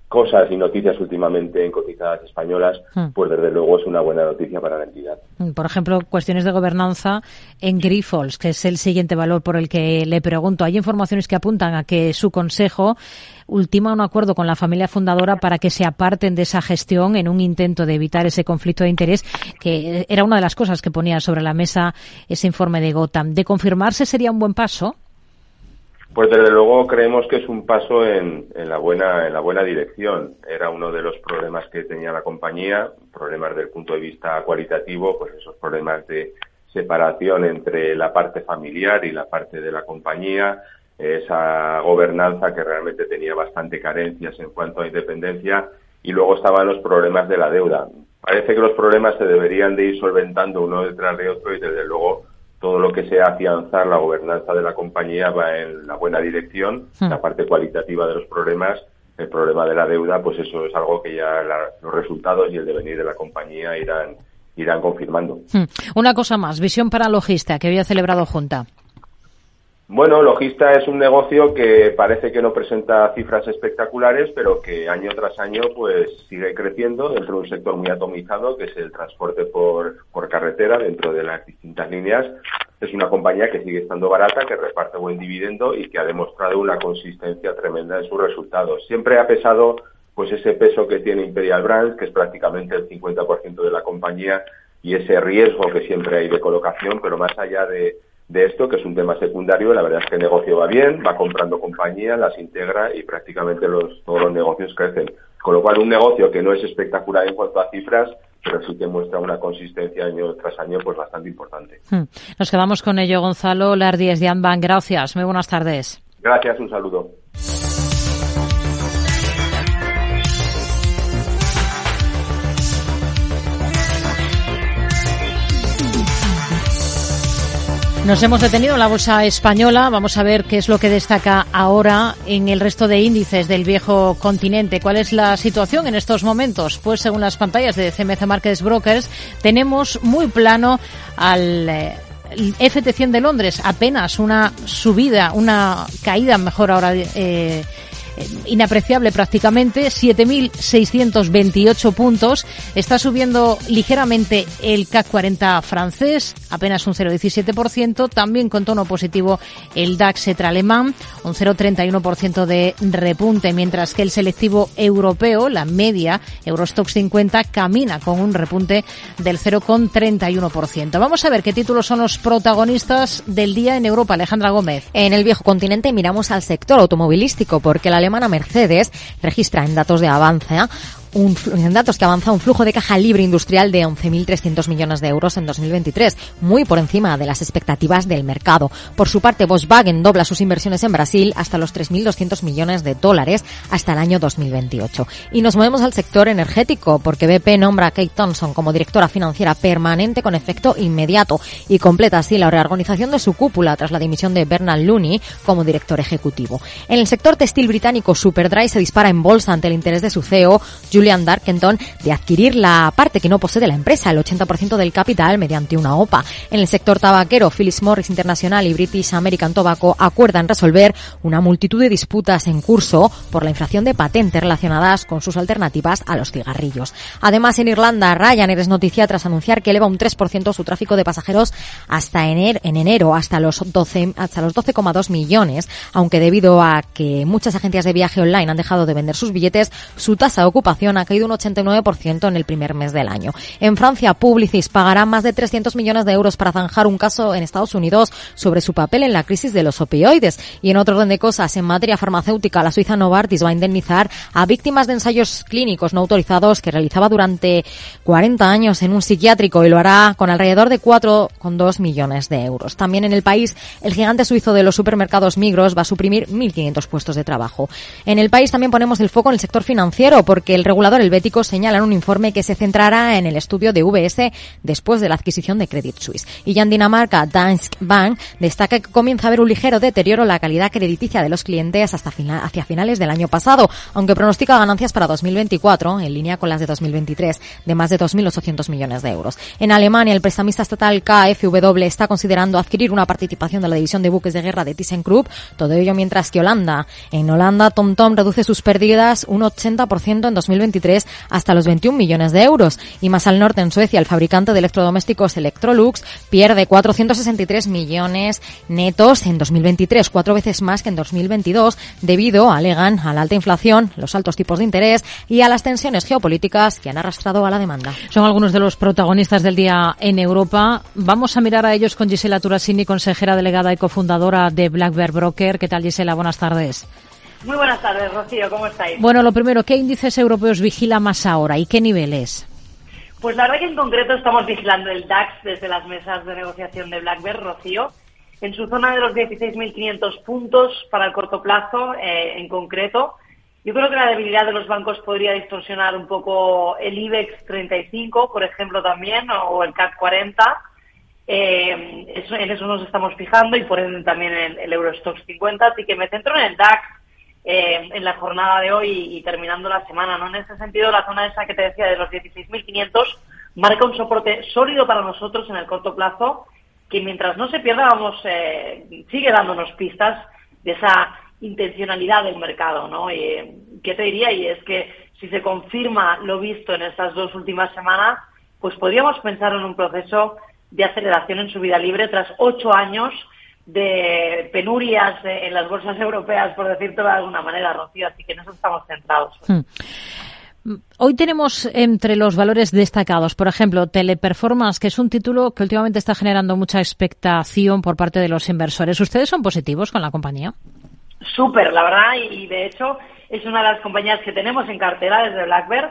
cosas y noticias últimamente en cotizadas españolas, hmm. pues desde luego es una buena noticia para la entidad. Por ejemplo, cuestiones de gobernanza en Grifols, que es el siguiente valor por el que le pregunto. Hay informaciones que apuntan a que su consejo ultima un acuerdo con la familia fundadora para que se aparten de esa gestión en un intento de evitar ese conflicto de interés, que era una de las cosas que ponía sobre la mesa ese informe de Gotham. ¿De confirmarse sería un buen paso? Pues desde luego creemos que es un paso en, la buena en la buena dirección. Era uno de los problemas que tenía la compañía, problemas del punto de vista cualitativo, pues esos problemas de separación entre la parte familiar y la parte de la compañía, esa gobernanza que realmente tenía bastante carencias en cuanto a independencia y luego estaban los problemas de la deuda. Parece que los problemas se deberían de ir solventando uno detrás de otro y desde luego todo lo que sea afianzar la gobernanza de la compañía va en la buena dirección, hmm. la parte cualitativa de los problemas, el problema de la deuda, pues eso es algo que ya los resultados y el devenir de la compañía irán irán confirmando. Hmm. Una cosa más, visión para Logista, que había celebrado Junta. Bueno, Logista es un negocio que parece que no presenta cifras espectaculares, pero que año tras año pues sigue creciendo dentro de un sector muy atomizado, que es el transporte por, carretera dentro de las distintas líneas. Es una compañía que sigue estando barata, que reparte buen dividendo y que ha demostrado una consistencia tremenda en sus resultados. Siempre ha pesado pues ese peso que tiene Imperial Brands, que es prácticamente el 50% de la compañía, y ese riesgo que siempre hay de colocación, pero más allá de de esto, que es un tema secundario. La verdad es que el negocio va bien, va comprando compañías, las integra y prácticamente los, todos los negocios crecen. Con lo cual, un negocio que no es espectacular en cuanto a cifras, pero sí que muestra una consistencia año tras año pues bastante importante. Hmm. Nos quedamos con ello, Gonzalo Lardíez de Anban. Gracias. Muy buenas tardes. Gracias, un saludo. Nos hemos detenido en la bolsa española. Vamos a ver qué es lo que destaca ahora en el resto de índices del viejo continente. ¿Cuál es la situación en estos momentos? Pues según las pantallas de CMC Markets Brokers, tenemos muy plano al eh, FT100 de Londres. Apenas una subida, una caída, mejor ahora. Eh, inapreciable prácticamente, 7.628 puntos. Está subiendo ligeramente el CAC 40 francés, apenas un 0,17%. También con tono positivo el DAX alemán, un 0,31% de repunte, mientras que el selectivo europeo, la media Eurostox 50, camina con un repunte del 0,31%. Vamos a ver qué títulos son los protagonistas del día en Europa. Alejandra Gómez. En el viejo continente miramos al sector automovilístico porque la alemana Mercedes registra en datos de avance un, en datos que avanza un flujo de caja libre industrial de 11.300 millones de euros en 2023, muy por encima de las expectativas del mercado. Por su parte, Volkswagen dobla sus inversiones en Brasil hasta los 3.200 millones de dólares hasta el año 2028. Y nos movemos al sector energético porque BP nombra a Kate Thompson como directora financiera permanente con efecto inmediato y completa así la reorganización de su cúpula tras la dimisión de Bernard Looney como director ejecutivo. En el sector textil británico, Superdry se dispara en bolsa ante el interés de su CEO, Julian Darkenton de adquirir la parte que no posee de la empresa, el 80% del capital, mediante una OPA. En el sector tabaquero, Phyllis Morris International y British American Tobacco acuerdan resolver una multitud de disputas en curso por la infracción de patentes relacionadas con sus alternativas a los cigarrillos. Además, en Irlanda, Ryanair es noticia tras anunciar que eleva un 3% su tráfico de pasajeros hasta enero, en enero hasta los 12 hasta los 12,2 millones, aunque debido a que muchas agencias de viaje online han dejado de vender sus billetes, su tasa de ocupación ha caído un 89% en el primer mes del año. En Francia, Publicis pagará más de 300 millones de euros para zanjar un caso en Estados Unidos sobre su papel en la crisis de los opioides. Y en otro orden de cosas, en materia farmacéutica, la suiza Novartis va a indemnizar a víctimas de ensayos clínicos no autorizados que realizaba durante 40 años en un psiquiátrico y lo hará con alrededor de 4,2 millones de euros. También en el país, el gigante suizo de los supermercados Migros va a suprimir 1.500 puestos de trabajo. En el país también ponemos el foco en el sector financiero porque el regulador helvético señala en un informe que se centrará en el estudio de VS después de la adquisición de Credit Suisse. Y ya en Dinamarca, Danske Bank destaca que comienza a haber un ligero deterioro en la calidad crediticia de los clientes hasta hacia finales del año pasado, aunque pronostica ganancias para 2024 en línea con las de 2023 de más de 2.800 millones de euros. En Alemania, el prestamista estatal KfW está considerando adquirir una participación de la división de buques de guerra de ThyssenKrupp, todo ello mientras que Holanda, en Holanda, TomTom reduce sus pérdidas un 80% en 2023 hasta los 21 millones de euros. Y más al norte, en Suecia, el fabricante de electrodomésticos Electrolux pierde 463 millones netos en 2023, cuatro veces más que en 2022, debido, alegan, a la alta inflación, los altos tipos de interés y a las tensiones geopolíticas que han arrastrado a la demanda. Son algunos de los protagonistas del día en Europa. Vamos a mirar a ellos con Gisela Turasini, consejera delegada y cofundadora de Black Bear Broker. ¿Qué tal, Gisela? Buenas tardes. Muy buenas tardes, Rocío, ¿cómo estáis? Bueno, lo primero, ¿qué índices europeos vigila más ahora y qué niveles? Pues la verdad que en concreto estamos vigilando el DAX desde las mesas de negociación de Black Rocío, en su zona de los 16.500 puntos para el corto plazo, eh, en concreto. Yo creo que la debilidad de los bancos podría distorsionar un poco el IBEX 35, por ejemplo, también, o el CAC 40. Eh, en eso nos estamos fijando y por ende también en el Eurostox 50. Así que me centro en el DAX eh, en la jornada de hoy y, terminando la semana. ¿no? En ese sentido, la zona esa que te decía de los 16.500 marca un soporte sólido para nosotros en el corto plazo que mientras no se pierda, vamos, eh, sigue dándonos pistas de esa intencionalidad del mercado, ¿no? Eh, ¿Qué te diría? Y es que si se confirma lo visto en estas dos últimas semanas, pues podríamos pensar en un proceso de aceleración en su vida libre tras ocho años de penurias en las bolsas europeas, por decirlo de alguna manera, Rocío, así que en eso estamos centrados. Hmm. Hoy tenemos entre los valores destacados, por ejemplo, Teleperformance, que es un título que últimamente está generando mucha expectación por parte de los inversores. ¿Ustedes son positivos con la compañía? Súper, la verdad, y de hecho es una de las compañías que tenemos en cartera desde Blackbird.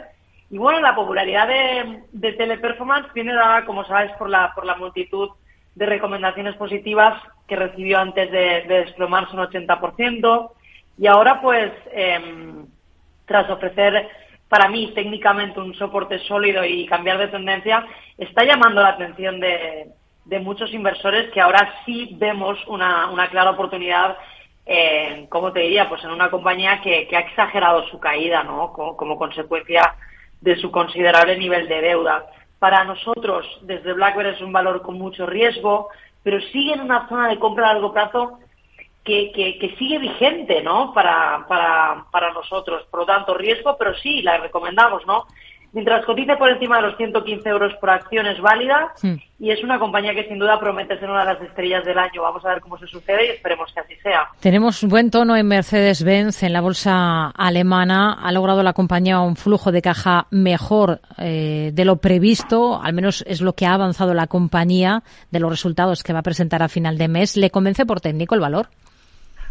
Y bueno, la popularidad de, de Teleperformance viene dada, como sabes, por la, por la multitud de recomendaciones positivas que recibió antes de, desplomarse un 80%. Y ahora, pues, em, tras ofrecer para mí técnicamente un soporte sólido y cambiar de tendencia, está llamando la atención de, muchos inversores que ahora sí vemos una, clara oportunidad, eh, como te diría, pues en una compañía que, ha exagerado su caída, ¿no? como, consecuencia de su considerable nivel de deuda. Para nosotros, desde BlackBerry es un valor con mucho riesgo, pero sigue en una zona de compra a largo plazo que, que, sigue vigente, ¿no? Para, para, para nosotros. Por lo tanto, riesgo, pero sí, la recomendamos, ¿no? Mientras cotice por encima de los 115 euros por acción es válida y es una compañía que sin duda promete ser una de las estrellas del año. Vamos a ver cómo se sucede y esperemos que así sea. Tenemos un buen tono en Mercedes-Benz, en la bolsa alemana. Ha logrado la compañía un flujo de caja mejor eh, de lo previsto, al menos es lo que ha avanzado la compañía de los resultados que va a presentar a final de mes. ¿Le convence por técnico el valor?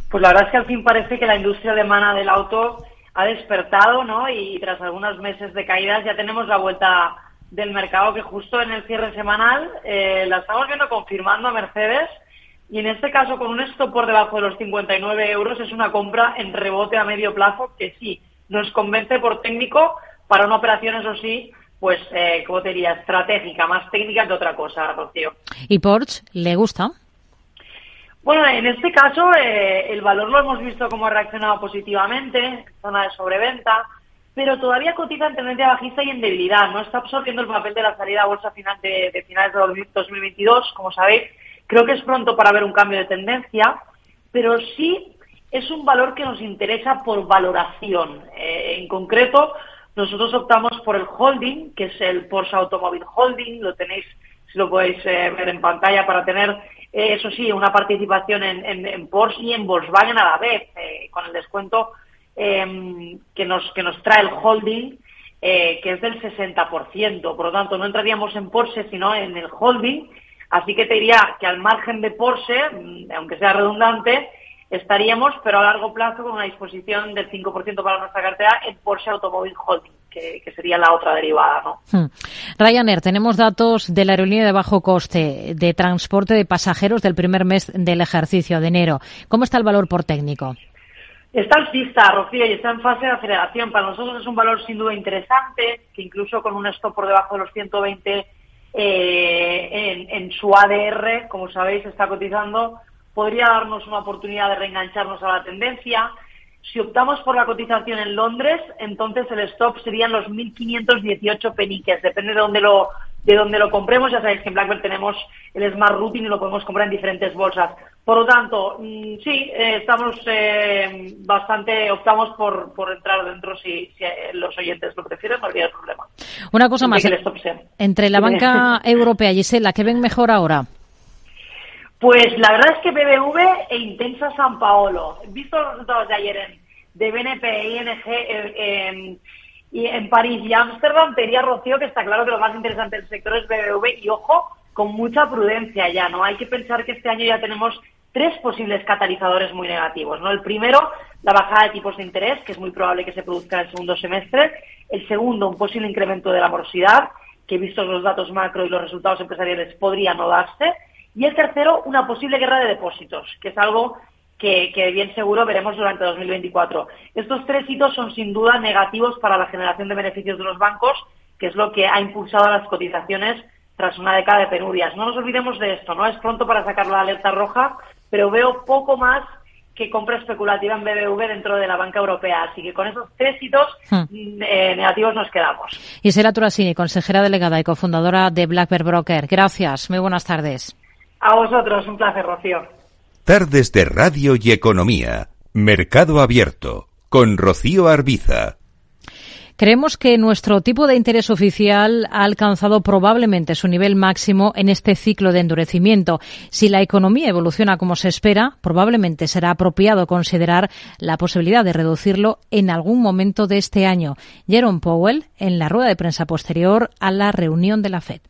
Pues la verdad es que al fin parece que la industria alemana del auto ha despertado, ¿no? Y tras algunos meses de caídas ya tenemos la vuelta del mercado que justo en el cierre semanal eh, la estamos viendo confirmando a Mercedes. Y en este caso con un stop por debajo de los 59 euros es una compra en rebote a medio plazo que sí nos convence por técnico para una operación eso sí pues eh, como te estratégica más técnica que otra cosa Rocío. Y Porsche le gusta bueno, en este caso eh, el valor lo hemos visto como ha reaccionado positivamente, zona de sobreventa, pero todavía cotiza en tendencia bajista y en debilidad. No está absorbiendo el papel de la salida a bolsa final de, finales de 2022, como sabéis. Creo que es pronto para ver un cambio de tendencia, pero sí es un valor que nos interesa por valoración. Eh, en concreto, nosotros optamos por el holding, que es el Porsche Automobile Holding. Lo tenéis, si lo podéis eh, ver en pantalla, para tener eh, eso sí, una participación en, Porsche y en Volkswagen a la vez, eh, con el descuento em, que, nos, que nos trae el holding, eh, que es del 60%. Por lo tanto, no entraríamos en Porsche, sino en el holding. Así que te diría que al margen de Porsche, mm, aunque sea redundante, estaríamos, pero a largo plazo, con una disposición del 5% para nuestra cartera en Porsche Automobile Holding que, sería la otra derivada. ¿no? Hmm. Ryanair, tenemos datos de la aerolínea de bajo coste de transporte de pasajeros del primer mes del ejercicio de enero. ¿Cómo está el valor por técnico? Está alcista, Rocío, y está en fase de aceleración. Para nosotros es un valor sin duda interesante, que incluso con un stop por debajo de los 120 eh, en, en, su ADR, como sabéis, está cotizando, podría darnos una oportunidad de reengancharnos a la tendencia. Si optamos por la cotización en Londres, entonces el stop serían los 1.518 peniques, depende de dónde lo de dónde lo compremos. Ya sabéis que en Blackbird tenemos el Smart Routing y lo podemos comprar en diferentes bolsas. Por lo tanto, mm, sí, eh, estamos eh, bastante, optamos por, por entrar dentro si, eh, los oyentes lo prefieren, no habría problema. Una cosa más, entre la banca europea, Gisela, ¿qué ven mejor ahora? Pues la verdad es que BBV e Intensa San Paolo. Visto los resultados de ayer en, de BNP, ING en París y Ámsterdam, te Rocío que está claro que lo más interesante del sector es BBV y ojo, con mucha prudencia ya, ¿no? Hay que pensar que este año ya tenemos tres posibles catalizadores muy negativos, ¿no? El primero, la bajada de tipos de interés, que es muy probable que se produzca en el segundo semestre. El segundo, un posible incremento de la morosidad, que vistos los datos macro y los resultados empresariales podría no darse. Y el tercero, una posible guerra de depósitos, que es algo que, bien seguro veremos durante 2024. Estos tres hitos son sin duda negativos para la generación de beneficios de los bancos, que es lo que ha impulsado las cotizaciones tras una década de penurias. No nos olvidemos de esto, ¿no? Es pronto para sacar la alerta roja, pero veo poco más que compra especulativa en BBV dentro de la banca europea. Así que con esos tres hitos hmm. mm, eh, negativos nos quedamos. Isela Turasini, consejera delegada y cofundadora de Black Broker. Gracias. Muy buenas tardes. A vosotros, un placer, Rocío. Tardes de Radio y Economía. Mercado Abierto. Con Rocío Arbiza. Creemos que nuestro tipo de interés oficial ha alcanzado probablemente su nivel máximo en este ciclo de endurecimiento. Si la economía evoluciona como se espera, probablemente será apropiado considerar la posibilidad de reducirlo en algún momento de este año. Jerome Powell, en la rueda de prensa posterior a la reunión de la FED.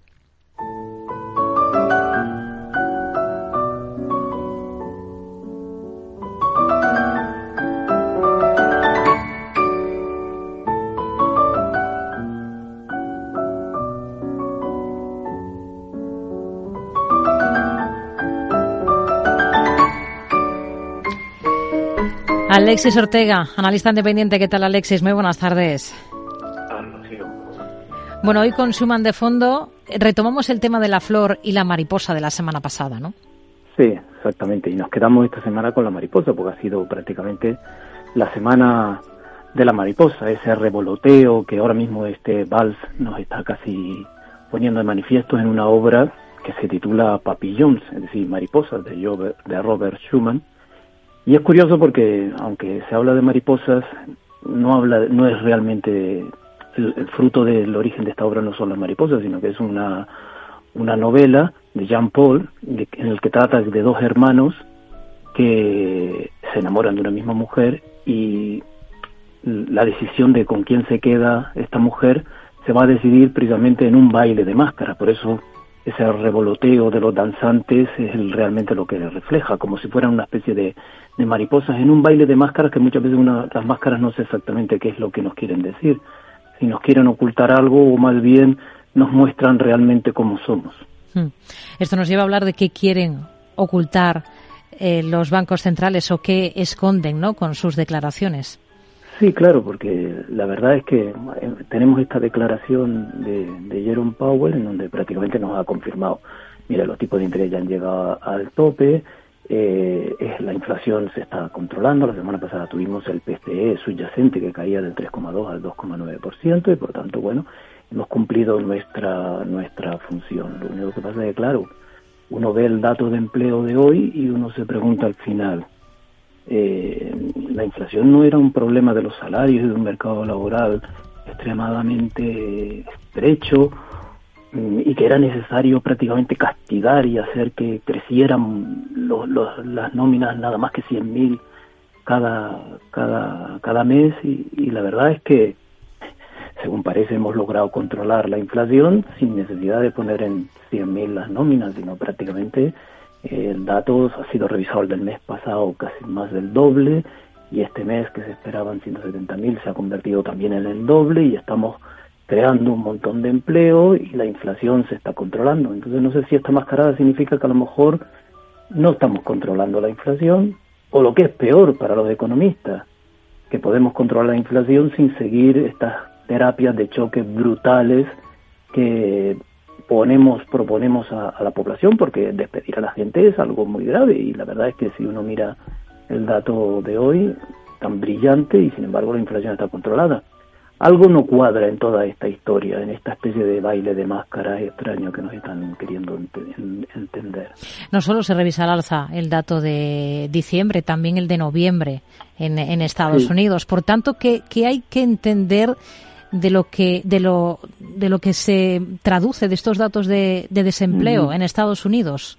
Alexis Ortega, analista independiente. ¿Qué tal, Alexis? Muy buenas tardes. Bueno, hoy con Suman de fondo retomamos el tema de la flor y la mariposa de la semana pasada, ¿no? Sí, exactamente. Y nos quedamos esta semana con la mariposa porque ha sido prácticamente la semana de la mariposa, ese revoloteo que ahora mismo este vals nos está casi poniendo de manifiesto en una obra que se titula Papillons, es decir, mariposas de Robert Schumann y es curioso porque, aunque se habla de mariposas, no, habla, no es realmente el, fruto del origen de esta obra no son las mariposas, sino que es una, una novela de Jean Paul en el que trata de dos hermanos que se enamoran de una misma mujer y la decisión de con quién se queda esta mujer se va a decidir precisamente en un baile de máscaras. Por eso ese revoloteo de los danzantes es realmente lo que refleja, como si fueran una especie de, mariposas en un baile de máscaras que muchas veces una, las máscaras no sé exactamente qué es lo que nos quieren decir, si nos quieren ocultar algo o más bien nos muestran realmente cómo somos. Hmm. Esto nos lleva a hablar de qué quieren ocultar eh, los bancos centrales o qué esconden ¿no? con sus declaraciones. Sí, claro, porque la verdad es que eh, tenemos esta declaración de, de Jerome Powell en donde prácticamente nos ha confirmado, mira, los tipos de interés ya han llegado al tope, eh, la inflación se está controlando, la semana pasada tuvimos el PCE subyacente que caía del 3,2 al 2,9% y por tanto, bueno, hemos cumplido nuestra, nuestra función. Lo único que pasa es que, claro, uno ve el dato de empleo de hoy y uno se pregunta al final, eh, la inflación no era un problema de los salarios y de un mercado laboral extremadamente estrecho mm, y que era necesario prácticamente castigar y hacer que crecieran las nóminas nada más que 100.000 cada, cada, cada mes. Y, y la verdad es que según parece hemos logrado controlar la inflación sin necesidad de poner en 100.000 las nóminas, sino prácticamente el dato ha sido revisado el del mes pasado casi más del doble y este mes que se esperaban 170.000 se ha convertido también en el doble y estamos creando un montón de empleo y la inflación se está controlando. Entonces no sé si esta mascarada significa que a lo mejor no estamos controlando la inflación o lo que es peor para los economistas, que podemos controlar la inflación sin seguir estas terapias de choque brutales que ponemos, proponemos a, la población, porque despedir a la gente es algo muy grave y la verdad es que si uno mira el dato de hoy, tan brillante y sin embargo la inflación está controlada. Algo no cuadra en toda esta historia, en esta especie de baile de máscaras extraño que nos están queriendo entender. No solo se revisa al alza el dato de diciembre, también el de noviembre en, Estados Unidos. Por tanto, que, que hay que entender de lo que de lo de lo que se traduce de estos datos de, desempleo en Estados Unidos?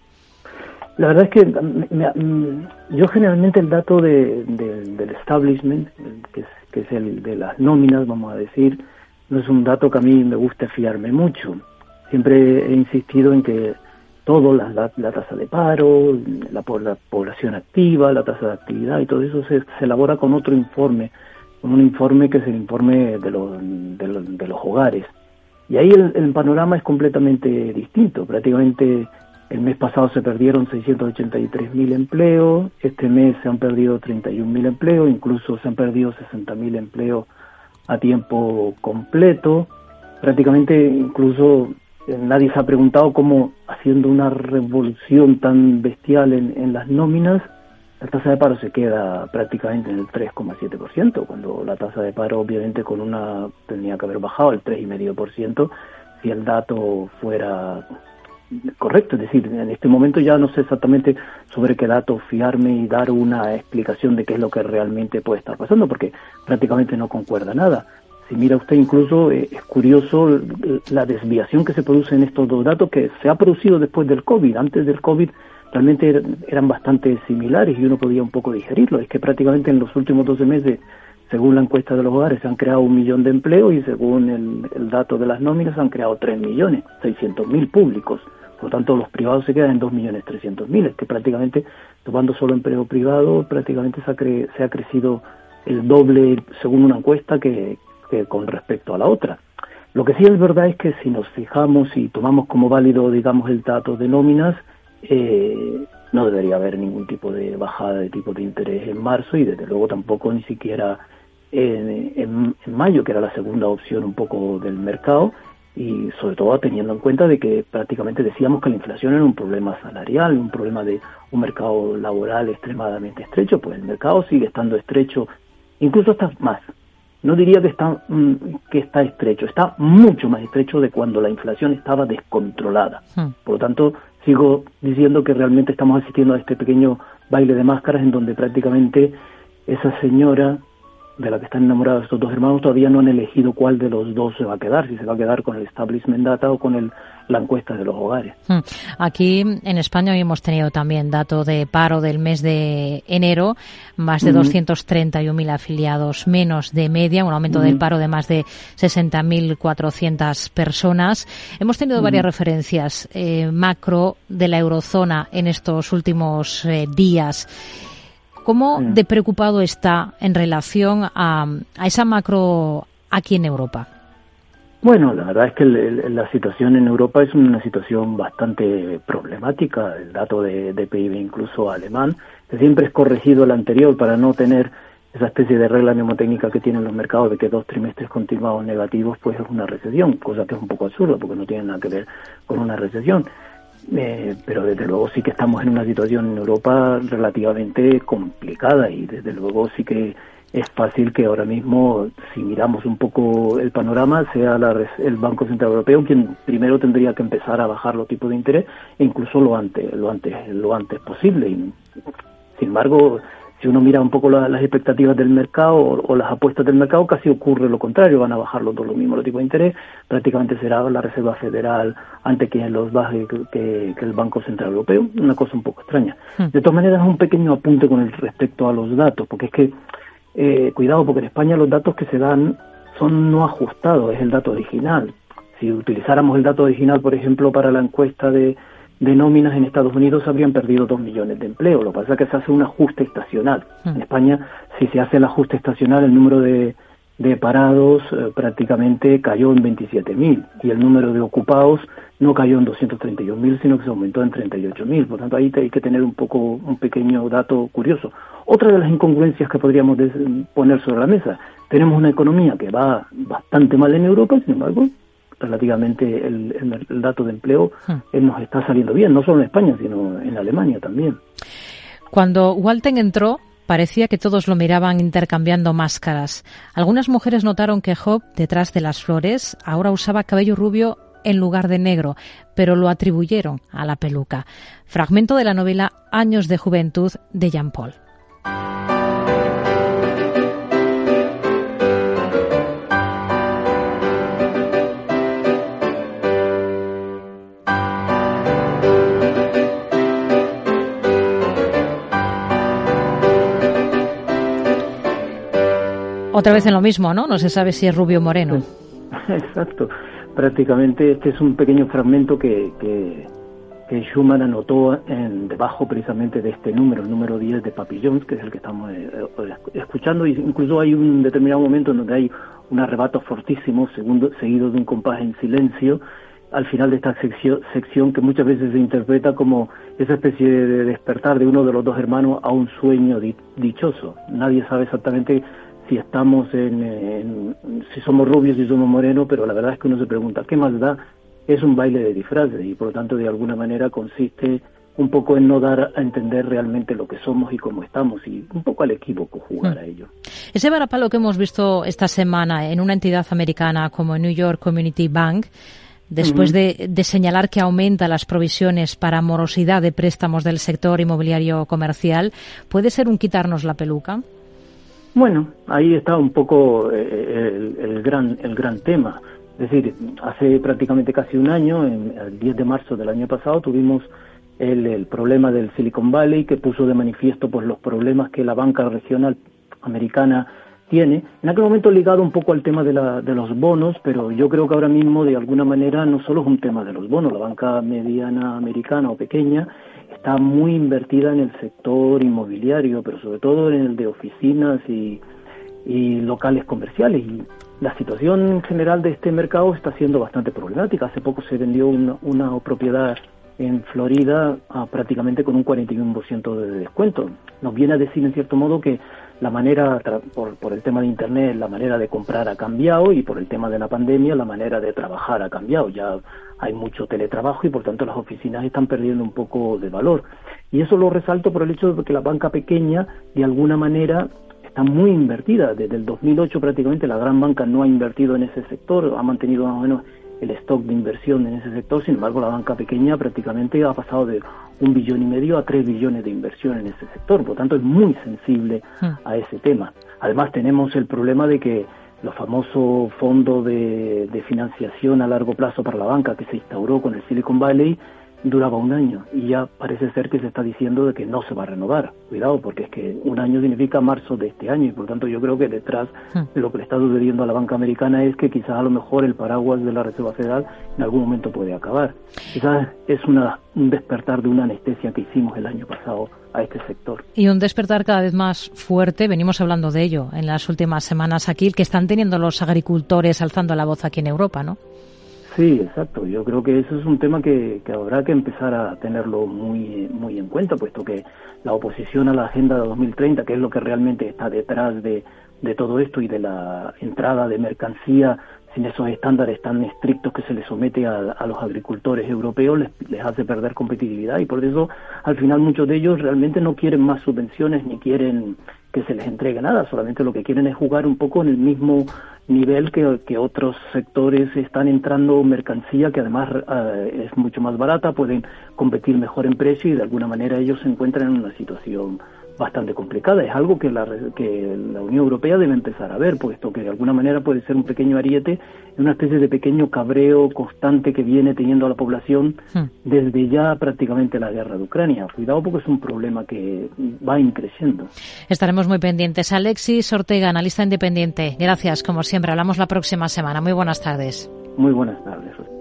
La verdad es que mm, yo generalmente el dato de, del establishment, que es, que es el de las nóminas, vamos a decir, no es un dato que a mí me gusta fiarme mucho. Siempre he insistido en que todo, la, la, tasa de paro, la, la, población activa, la tasa de actividad y todo eso se, se elabora con otro informe un informe que es el informe de los, de los, hogares. Y ahí el, panorama es completamente distinto. Prácticamente el mes pasado se perdieron 683.000 empleos, este mes se han perdido 31.000 empleos, incluso se han perdido 60.000 empleos a tiempo completo. Prácticamente incluso eh, nadie se ha preguntado cómo haciendo una revolución tan bestial en las nóminas la tasa de paro se queda prácticamente en el 3,7%, cuando la tasa de paro obviamente con una tenía que haber bajado al 3,5% si el dato fuera correcto. Es decir, en este momento ya no sé exactamente sobre qué dato fiarme y dar una explicación de qué es lo que realmente puede estar pasando, porque prácticamente no concuerda nada. Si mira usted incluso, eh, es curioso la desviación que se produce en estos dos datos que se ha producido después del COVID. Antes del COVID realmente eran bastante similares y uno podía un poco digerirlo. Es que prácticamente en los últimos 12 meses, según la encuesta de los hogares, se han creado un millón de empleos y según el, dato de las nóminas se han creado 3 millones, 600 mil públicos. Por lo tanto, los privados se quedan en 2 millones 300 mil. Es que prácticamente, tomando solo empleo privado, prácticamente se ha, se ha crecido el doble según una encuesta que con respecto a la otra. Lo que sí es verdad es que si nos fijamos y tomamos como válido, digamos, el dato de nóminas, eh, no debería haber ningún tipo de bajada de tipo de interés en marzo y desde luego tampoco ni siquiera en, mayo, que era la segunda opción un poco del mercado y sobre todo teniendo en cuenta de que prácticamente decíamos que la inflación era un problema salarial, un problema de un mercado laboral extremadamente estrecho, pues el mercado sigue estando estrecho, incluso hasta más. No diría que está, mm, que está estrecho, está mucho más estrecho de cuando la inflación estaba descontrolada. Hmm. Por lo tanto, sigo diciendo que realmente estamos asistiendo a este pequeño baile de máscaras en donde prácticamente esa señora de la que están enamorados estos dos hermanos todavía no han elegido cuál de los dos se va a quedar, si se va a quedar con el establishment data o con el, la encuesta de los hogares. Hmm. Aquí en España hoy hemos tenido también dato de paro del mes de enero, más de 231.000 afiliados menos de media, un aumento del paro de más de 60.400 personas. Hemos tenido varias referencias eh, macro de la eurozona en estos últimos eh, días. ¿Cómo de preocupado está en relación a, esa macro aquí en Europa? Bueno, la verdad es que la situación en Europa es una situación bastante problemática. El dato de, PIB incluso alemán, que siempre es corregido el anterior para no tener esa especie de regla mnemotécnica que tienen los mercados de que dos trimestres continuados negativos pues es una recesión, cosa que es un poco absurda porque no tiene nada que ver con una recesión. Eh, pero desde luego sí que estamos en una situación en Europa relativamente complicada y desde luego sí que es fácil que ahora mismo, si miramos un poco el panorama, sea el Banco Central Europeo quien primero tendría que empezar a bajar los tipos de interés, e incluso lo antes, lo antes, lo antes posible. Sin embargo, si uno mira un poco las expectativas del mercado o, las apuestas del mercado, casi ocurre lo contrario, van a bajar los dos lo mismo los tipos de interés, prácticamente será la Reserva Federal antes que los baje que, el Banco Central Europeo, una cosa un poco extraña. Hmm. De todas maneras, un pequeño apunte con el respecto a los datos, porque es que, eh, cuidado, porque en España los datos que se dan son no ajustados, es el dato original. Si utilizáramos el dato original, por ejemplo, para la encuesta de de nóminas en Estados Unidos habrían perdido dos millones de empleos. Lo que pasa es que se hace un ajuste estacional. Hmm. En España, si se hace el ajuste estacional, el número de, de parados eh, prácticamente cayó en 27.000 y el número de ocupados no cayó en 231.000, sino que se aumentó en 38.000. Por tanto, ahí hay que tener un poco un pequeño dato curioso. Otra de las incongruencias que podríamos poner sobre la mesa, tenemos una economía que va bastante mal en Europa, sin embargo, relativamente el, dato de empleo hmm. nos está saliendo bien, no solo en España, sino en Alemania también. Cuando Walten entró, parecía que todos lo miraban intercambiando máscaras. Algunas mujeres notaron que Job, detrás de las flores, ahora usaba cabello rubio en lugar de negro, pero lo atribuyeron a la peluca. Fragmento de la novela Años de Juventud de Jean Paul. Otra vez en lo mismo, ¿no? No se sabe si es rubio o moreno. [LAUGHS] Exacto. Prácticamente este es un pequeño fragmento que, que, Schumann anotó en, debajo precisamente de este número, el número 10 de Papillons, que es el que estamos eh, eh, escuchando. Incluso hay un determinado momento en donde hay un arrebato fortísimo, segundo, seguido de un compás en silencio, al final de esta sección, sección que muchas veces se interpreta como esa especie de despertar de uno de los dos hermanos a un sueño dichoso. Nadie sabe exactamente si estamos en, si somos rubios, si somos morenos, pero la verdad es que uno se pregunta, ¿qué más da? Es un baile de disfraces y por lo tanto de alguna manera consiste un poco en no dar a entender realmente lo que somos y cómo estamos y un poco al equívoco jugar hmm. a ello. Ese varapalo que hemos visto esta semana en una entidad americana como New York Community Bank, después de, de, señalar que aumenta las provisiones para morosidad de préstamos del sector inmobiliario comercial, ¿puede ser un quitarnos la peluca? Bueno, ahí está un poco eh, el, gran, el gran tema. Es decir, hace prácticamente casi un año, en, el 10 de marzo del año pasado, tuvimos el, problema del Silicon Valley que puso de manifiesto pues, los problemas que la banca regional americana tiene. En aquel momento ligado un poco al tema de, la, de los bonos, pero yo creo que ahora mismo de alguna manera no solo es un tema de los bonos, la banca mediana americana o pequeña está muy invertida en el sector inmobiliario, pero sobre todo en el de oficinas y, locales comerciales. Y la situación general de este mercado está siendo bastante problemática. Hace poco se vendió una, una propiedad en Florida prácticamente con un 41% de descuento. Nos viene a decir en cierto modo que la manera, por, por el tema de Internet, la manera de comprar ha cambiado y por el tema de la pandemia, la manera de trabajar ha cambiado. Ya hay mucho teletrabajo y por tanto las oficinas están perdiendo un poco de valor. Y eso lo resalto por el hecho de que la banca pequeña, de alguna manera, está muy invertida. Desde el 2008 prácticamente la gran banca no ha invertido en ese sector, ha mantenido más o menos el stock de inversión en ese sector, sin embargo la banca pequeña prácticamente ha pasado de un billón y medio a tres billones de inversión en ese sector, por lo tanto es muy sensible hmm. a ese tema. Además tenemos el problema de que los famosos fondos de, de financiación a largo plazo para la banca que se instauró con el Silicon Valley duraba un año y ya parece ser que se está diciendo de que no se va a renovar. Cuidado, porque es que un año significa marzo de este año y por tanto yo creo que detrás de lo que le está sucediendo a la banca americana es que quizás a lo mejor el paraguas de la Reserva Federal en algún momento puede acabar. Quizás es una, un despertar de una anestesia que hicimos el año pasado a este sector. Y un despertar cada vez más fuerte, venimos hablando de ello en las últimas semanas aquí, que están teniendo los agricultores alzando la voz aquí en Europa, ¿no? Sí, exacto. Yo creo que eso es un tema que, que, habrá que empezar a tenerlo muy, muy en cuenta, puesto que la oposición a la Agenda de 2030, que es lo que realmente está detrás de, de todo esto y de la entrada de mercancía sin esos estándares tan estrictos que se les somete a, a los agricultores europeos, les, les, hace perder competitividad y por eso al final muchos de ellos realmente no quieren más subvenciones ni quieren que se les entregue nada, solamente lo que quieren es jugar un poco en el mismo nivel que, otros sectores están entrando mercancía que además uh, es mucho más barata, pueden competir mejor en precio y de alguna manera ellos se encuentran en una situación bastante complicada. Es algo que la, que la Unión Europea debe empezar a ver, puesto que de alguna manera puede ser un pequeño ariete, una especie de pequeño cabreo constante que viene teniendo a la población desde ya prácticamente la guerra de Ucrania. Cuidado porque es un problema que va increciendo. Estaremos muy pendientes. Alexis Ortega, analista independiente. Gracias, como siempre. Hablamos la próxima semana. Muy buenas tardes. Muy buenas tardes.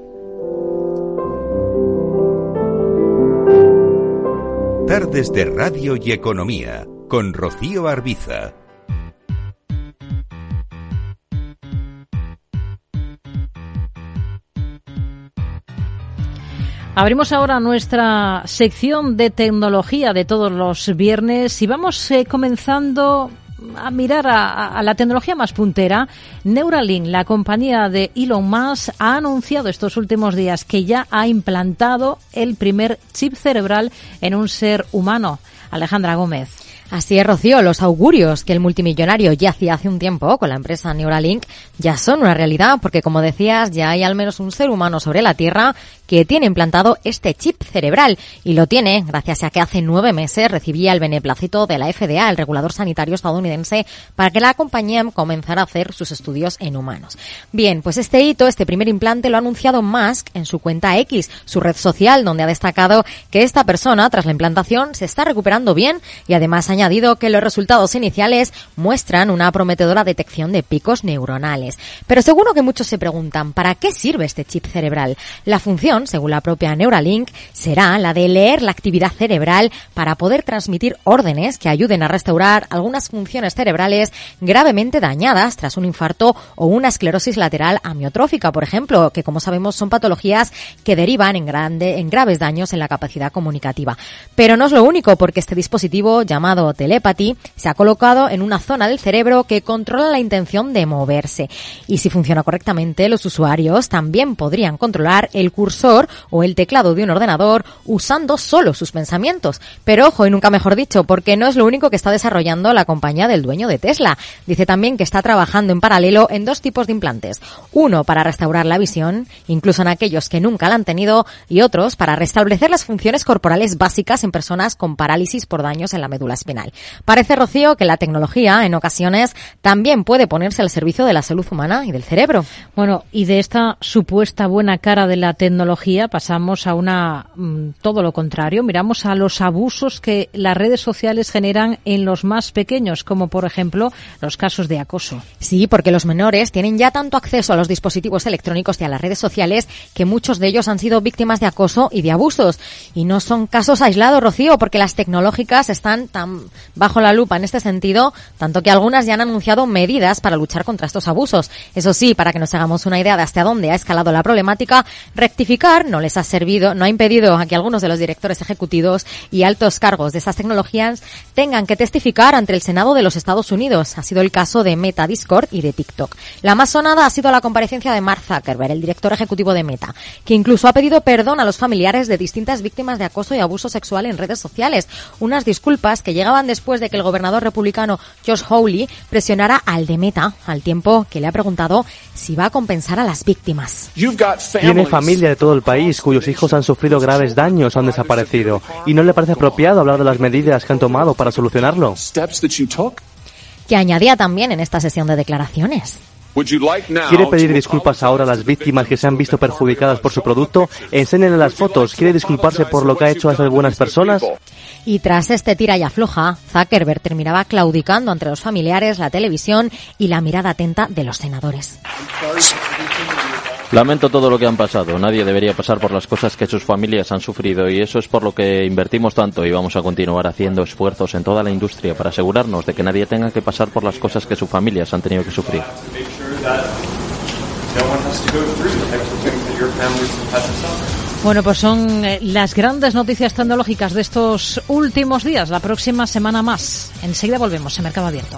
Tardes de Radio y Economía con Rocío Arbiza. Abrimos ahora nuestra sección de tecnología de todos los viernes y vamos eh, comenzando a mirar a, la tecnología más puntera, Neuralink, la compañía de Elon Musk, ha anunciado estos últimos días que ya ha implantado el primer chip cerebral en un ser humano. Alejandra Gómez. Así es, Rocío, los augurios que el multimillonario ya hacía hace un tiempo con la empresa Neuralink ya son una realidad porque, como decías, ya hay al menos un ser humano sobre la Tierra que tiene implantado este chip cerebral y lo tiene gracias a que hace nueve meses recibía el beneplácito de la FDA, el regulador sanitario estadounidense, para que la compañía comenzara a hacer sus estudios en humanos. Bien, pues este hito, este primer implante lo ha anunciado Musk en su cuenta X, su red social, donde ha destacado que esta persona, tras la implantación, se está recuperando bien y además ha añadido que los resultados iniciales muestran una prometedora detección de picos neuronales. Pero seguro que muchos se preguntan, ¿para qué sirve este chip cerebral? La función, según la propia Neuralink, será la de leer la actividad cerebral para poder transmitir órdenes que ayuden a restaurar algunas funciones cerebrales gravemente dañadas tras un infarto o una esclerosis lateral amiotrófica, por ejemplo, que como sabemos son patologías que derivan en, grande, en graves daños en la capacidad comunicativa. Pero no es lo único, porque este dispositivo llamado telepathy se ha colocado en una zona del cerebro que controla la intención de moverse. Y si funciona correctamente, los usuarios también podrían controlar el cursor o el teclado de un ordenador usando solo sus pensamientos. Pero ojo, y nunca mejor dicho, porque no es lo único que está desarrollando la compañía del dueño de Tesla. Dice también que está trabajando en paralelo en dos tipos de implantes. Uno para restaurar la visión, incluso en aquellos que nunca la han tenido, y otros para restablecer las funciones corporales básicas en personas con parálisis por daños en la médula espinal. Parece, Rocío, que la tecnología en ocasiones también puede ponerse al servicio de la salud humana y del cerebro. Bueno, y de esta supuesta buena cara de la tecnología pasamos a una mmm, todo lo contrario. Miramos a los abusos que las redes sociales generan en los más pequeños, como por ejemplo los casos de acoso. Sí, porque los menores tienen ya tanto acceso a los dispositivos electrónicos y a las redes sociales que muchos de ellos han sido víctimas de acoso y de abusos. Y no son casos aislados, Rocío, porque las tecnológicas están tan bajo la lupa en este sentido, tanto que algunas ya han anunciado medidas para luchar contra estos abusos. Eso sí, para que nos hagamos una idea de hasta dónde ha escalado la problemática, rectificar no les ha servido, no ha impedido a que algunos de los directores ejecutivos y altos cargos de estas tecnologías tengan que testificar ante el Senado de los Estados Unidos. Ha sido el caso de Meta Discord y de TikTok. La más sonada ha sido la comparecencia de Mark Zuckerberg, el director ejecutivo de Meta, que incluso ha pedido perdón a los familiares de distintas víctimas de acoso y abuso sexual en redes sociales. Unas disculpas que llegaban después de que el gobernador republicano Josh Hawley presionara al de Meta, al tiempo que le ha preguntado si va a compensar a las víctimas. Tiene familia de todo el país cuyos hijos han sufrido graves daños o han desaparecido. ¿Y no le parece apropiado hablar de las medidas que han tomado para solucionarlo? que añadía también en esta sesión de declaraciones. ¿Quiere pedir disculpas ahora a las víctimas que se han visto perjudicadas por su producto? Enséñenle las fotos. ¿Quiere disculparse por lo que ha hecho a esas buenas personas? Y tras este tira y afloja, Zuckerberg terminaba claudicando entre los familiares, la televisión y la mirada atenta de los senadores. Lamento todo lo que han pasado. Nadie debería pasar por las cosas que sus familias han sufrido y eso es por lo que invertimos tanto y vamos a continuar haciendo esfuerzos en toda la industria para asegurarnos de que nadie tenga que pasar por las cosas que sus familias han tenido que sufrir. Bueno, pues son eh, las grandes noticias tecnológicas de estos últimos días. La próxima semana más. Enseguida volvemos en Mercado Abierto.